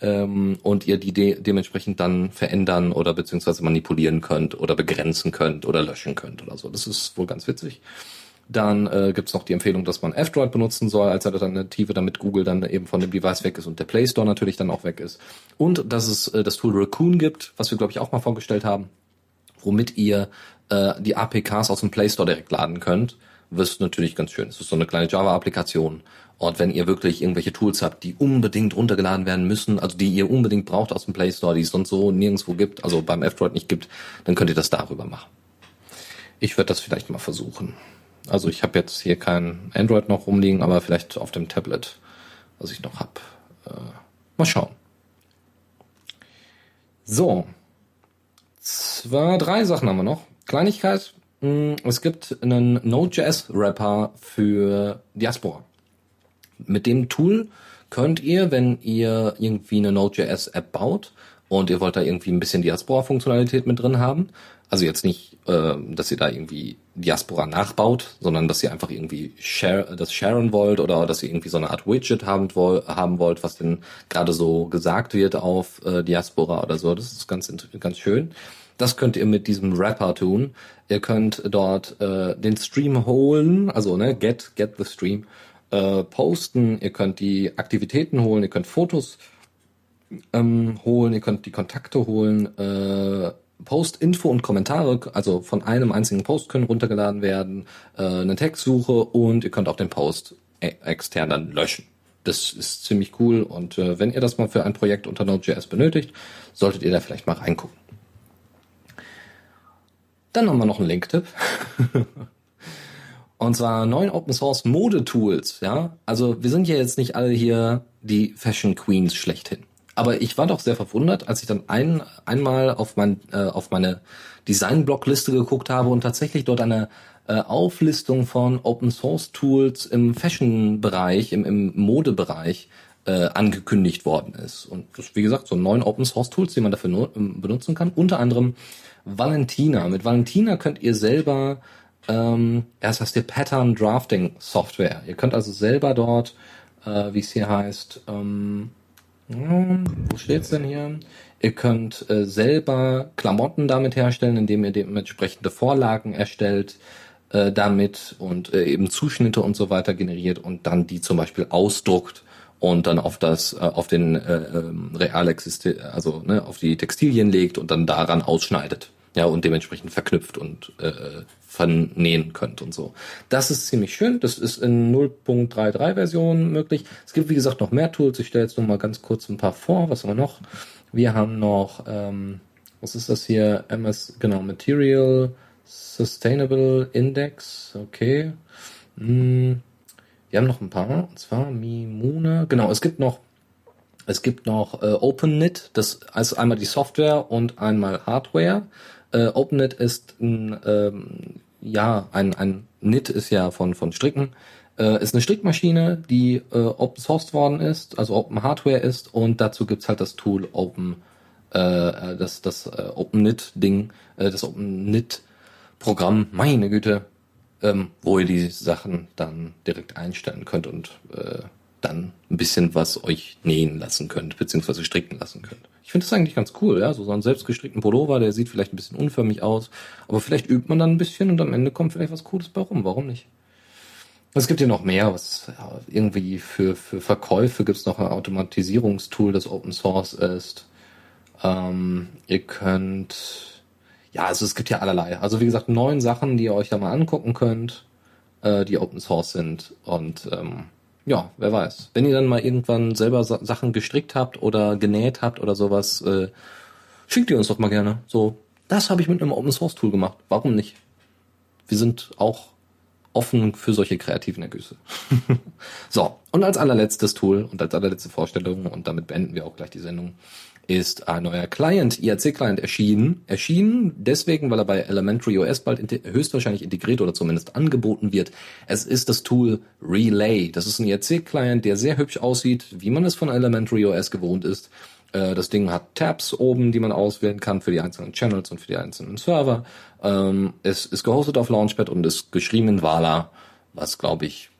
[SPEAKER 2] ähm, und ihr die de dementsprechend dann verändern oder beziehungsweise manipulieren könnt oder begrenzen könnt oder löschen könnt oder so. Das ist wohl ganz witzig. Dann äh, gibt noch die Empfehlung, dass man F-Droid benutzen soll als Alternative, damit Google dann eben von dem Device weg ist und der Play Store natürlich dann auch weg ist. Und dass es äh, das Tool Raccoon gibt, was wir glaube ich auch mal vorgestellt haben, womit ihr äh, die APKs aus dem Play Store direkt laden könnt. Ist natürlich ganz schön. Es ist so eine kleine Java-Applikation, und wenn ihr wirklich irgendwelche Tools habt, die unbedingt runtergeladen werden müssen, also die ihr unbedingt braucht aus dem Play Store, die es sonst so nirgendwo gibt, also beim F-Droid nicht gibt, dann könnt ihr das darüber machen. Ich werde das vielleicht mal versuchen. Also ich habe jetzt hier kein Android noch rumliegen, aber vielleicht auf dem Tablet, was ich noch hab. Äh, mal schauen. So. Zwei, drei Sachen haben wir noch. Kleinigkeit. Hm, es gibt einen Node.js-Wrapper für Diaspora mit dem Tool könnt ihr, wenn ihr irgendwie eine Node.js-App baut und ihr wollt da irgendwie ein bisschen Diaspora-Funktionalität mit drin haben, also jetzt nicht, äh, dass ihr da irgendwie Diaspora nachbaut, sondern dass ihr einfach irgendwie share, das sharen wollt oder dass ihr irgendwie so eine Art Widget haben, haben wollt, was denn gerade so gesagt wird auf äh, Diaspora oder so. Das ist ganz, ganz schön. Das könnt ihr mit diesem Wrapper tun. Ihr könnt dort äh, den Stream holen, also ne, get, get the stream äh, posten, ihr könnt die Aktivitäten holen, ihr könnt Fotos ähm, holen, ihr könnt die Kontakte holen, äh, Post, Info und Kommentare, also von einem einzigen Post können runtergeladen werden, äh, eine Textsuche und ihr könnt auch den Post e extern dann löschen. Das ist ziemlich cool und äh, wenn ihr das mal für ein Projekt unter Node.js benötigt, solltet ihr da vielleicht mal reingucken. Dann haben wir noch einen Link-Tipp. Und zwar neun Open Source Modetools, ja. Also wir sind ja jetzt nicht alle hier die Fashion Queens schlechthin. Aber ich war doch sehr verwundert, als ich dann ein, einmal auf, mein, äh, auf meine Design-Blog-Liste geguckt habe und tatsächlich dort eine äh, Auflistung von Open Source Tools im Fashion-Bereich, im, im Modebereich äh, angekündigt worden ist. Und das, wie gesagt, so neun Open Source Tools, die man dafür no ähm, benutzen kann. Unter anderem Valentina. Mit Valentina könnt ihr selber ähm, erst heißt die Pattern Drafting Software. Ihr könnt also selber dort, äh, wie es hier heißt, ähm, hm, wo steht's denn hier? Ihr könnt äh, selber Klamotten damit herstellen, indem ihr dementsprechende Vorlagen erstellt äh, damit und äh, eben Zuschnitte und so weiter generiert und dann die zum Beispiel ausdruckt und dann auf das, äh, auf den äh, ähm, real also ne, auf die Textilien legt und dann daran ausschneidet. Ja, und dementsprechend verknüpft und äh, vernähen könnt und so. Das ist ziemlich schön. Das ist in 0.33 Version möglich. Es gibt, wie gesagt, noch mehr Tools. Ich stelle jetzt noch mal ganz kurz ein paar vor. Was haben wir noch? Wir haben noch, ähm, was ist das hier? MS, genau, Material Sustainable Index. Okay. Hm. Wir haben noch ein paar, und zwar Mimuna. Genau, es gibt noch es gibt noch äh, OpenNit, das ist einmal die Software und einmal Hardware. Äh, OpenNit ist ein, ähm, ja, ein, ein NIT ist ja von, von Stricken, äh, ist eine Strickmaschine, die äh, Open Sourced worden ist, also Open Hardware ist. Und dazu gibt's halt das Tool Open, äh, äh das, das äh, OpenNit-Ding, äh, das OpenNit-Programm, meine Güte, ähm, wo ihr die Sachen dann direkt einstellen könnt und äh, dann ein bisschen was euch nähen lassen könnt, beziehungsweise stricken lassen könnt. Ich finde das eigentlich ganz cool, ja, so, einen selbstgestrickten Pullover, der sieht vielleicht ein bisschen unförmig aus, aber vielleicht übt man dann ein bisschen und am Ende kommt vielleicht was Cooles bei rum, warum nicht? Es gibt ja noch mehr, was ja, irgendwie für, für Verkäufe gibt es noch ein Automatisierungstool, das Open Source ist. Ähm, ihr könnt ja, also es gibt ja allerlei. Also wie gesagt, neun Sachen, die ihr euch da mal angucken könnt, äh, die Open Source sind. Und ähm, ja, wer weiß. Wenn ihr dann mal irgendwann selber Sa Sachen gestrickt habt oder genäht habt oder sowas, äh, schickt ihr uns doch mal gerne. So, das habe ich mit einem Open Source Tool gemacht. Warum nicht? Wir sind auch offen für solche kreativen Ergüsse. so, und als allerletztes Tool und als allerletzte Vorstellung, und damit beenden wir auch gleich die Sendung, ist ein neuer Client, IRC-Client erschienen. Erschienen deswegen, weil er bei Elementary OS bald höchstwahrscheinlich integriert oder zumindest angeboten wird. Es ist das Tool Relay. Das ist ein IRC-Client, der sehr hübsch aussieht, wie man es von Elementary OS gewohnt ist. Äh, das Ding hat Tabs oben, die man auswählen kann für die einzelnen Channels und für die einzelnen Server. Ähm, es ist gehostet auf Launchpad und ist geschrieben in Vala, was glaube ich,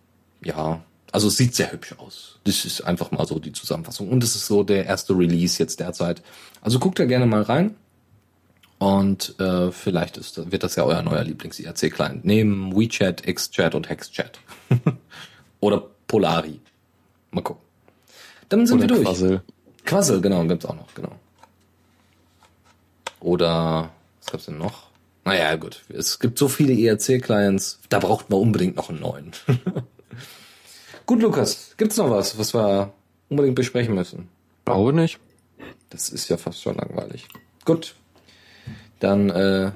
[SPEAKER 2] ja, also es sieht sehr hübsch aus. Das ist einfach mal so die Zusammenfassung. Und es ist so der erste Release jetzt derzeit. Also guckt da gerne mal rein. Und äh, vielleicht ist, wird das ja euer neuer Lieblings-IRC-Client. Neben WeChat, XChat und HexChat. Oder Polari. Mal gucken. Dann sind Oder wir durch. Quassel. Quassel, genau, gibt's auch noch, genau. Oder was gab's denn noch? Naja, gut. Es gibt so viele IRC-Clients, da braucht man unbedingt noch einen neuen. Gut, Lukas, gibt's noch was, was wir unbedingt besprechen müssen?
[SPEAKER 3] Glaube nicht.
[SPEAKER 2] Das ist ja fast schon langweilig. Gut. Dann äh,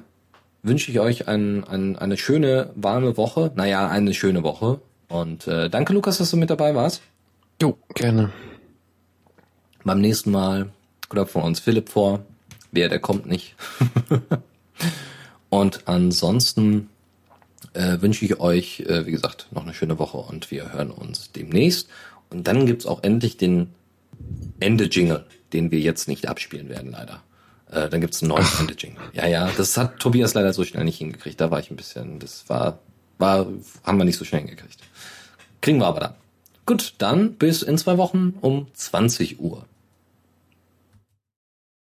[SPEAKER 2] wünsche ich euch ein, ein, eine schöne, warme Woche. Naja, eine schöne Woche. Und äh, danke, Lukas, dass du mit dabei warst.
[SPEAKER 3] Jo, gerne.
[SPEAKER 2] Beim nächsten Mal kommt von uns Philipp vor. Wer, der kommt nicht. Und ansonsten äh, wünsche ich euch, äh, wie gesagt, noch eine schöne Woche und wir hören uns demnächst. Und dann gibt's auch endlich den Ende-Jingle, den wir jetzt nicht abspielen werden, leider. Äh, dann gibt's einen neuen Ende-Jingle. Ja, ja, das hat Tobias leider so schnell nicht hingekriegt. Da war ich ein bisschen, das war, war, haben wir nicht so schnell hingekriegt. Kriegen wir aber dann. Gut, dann bis in zwei Wochen um 20 Uhr.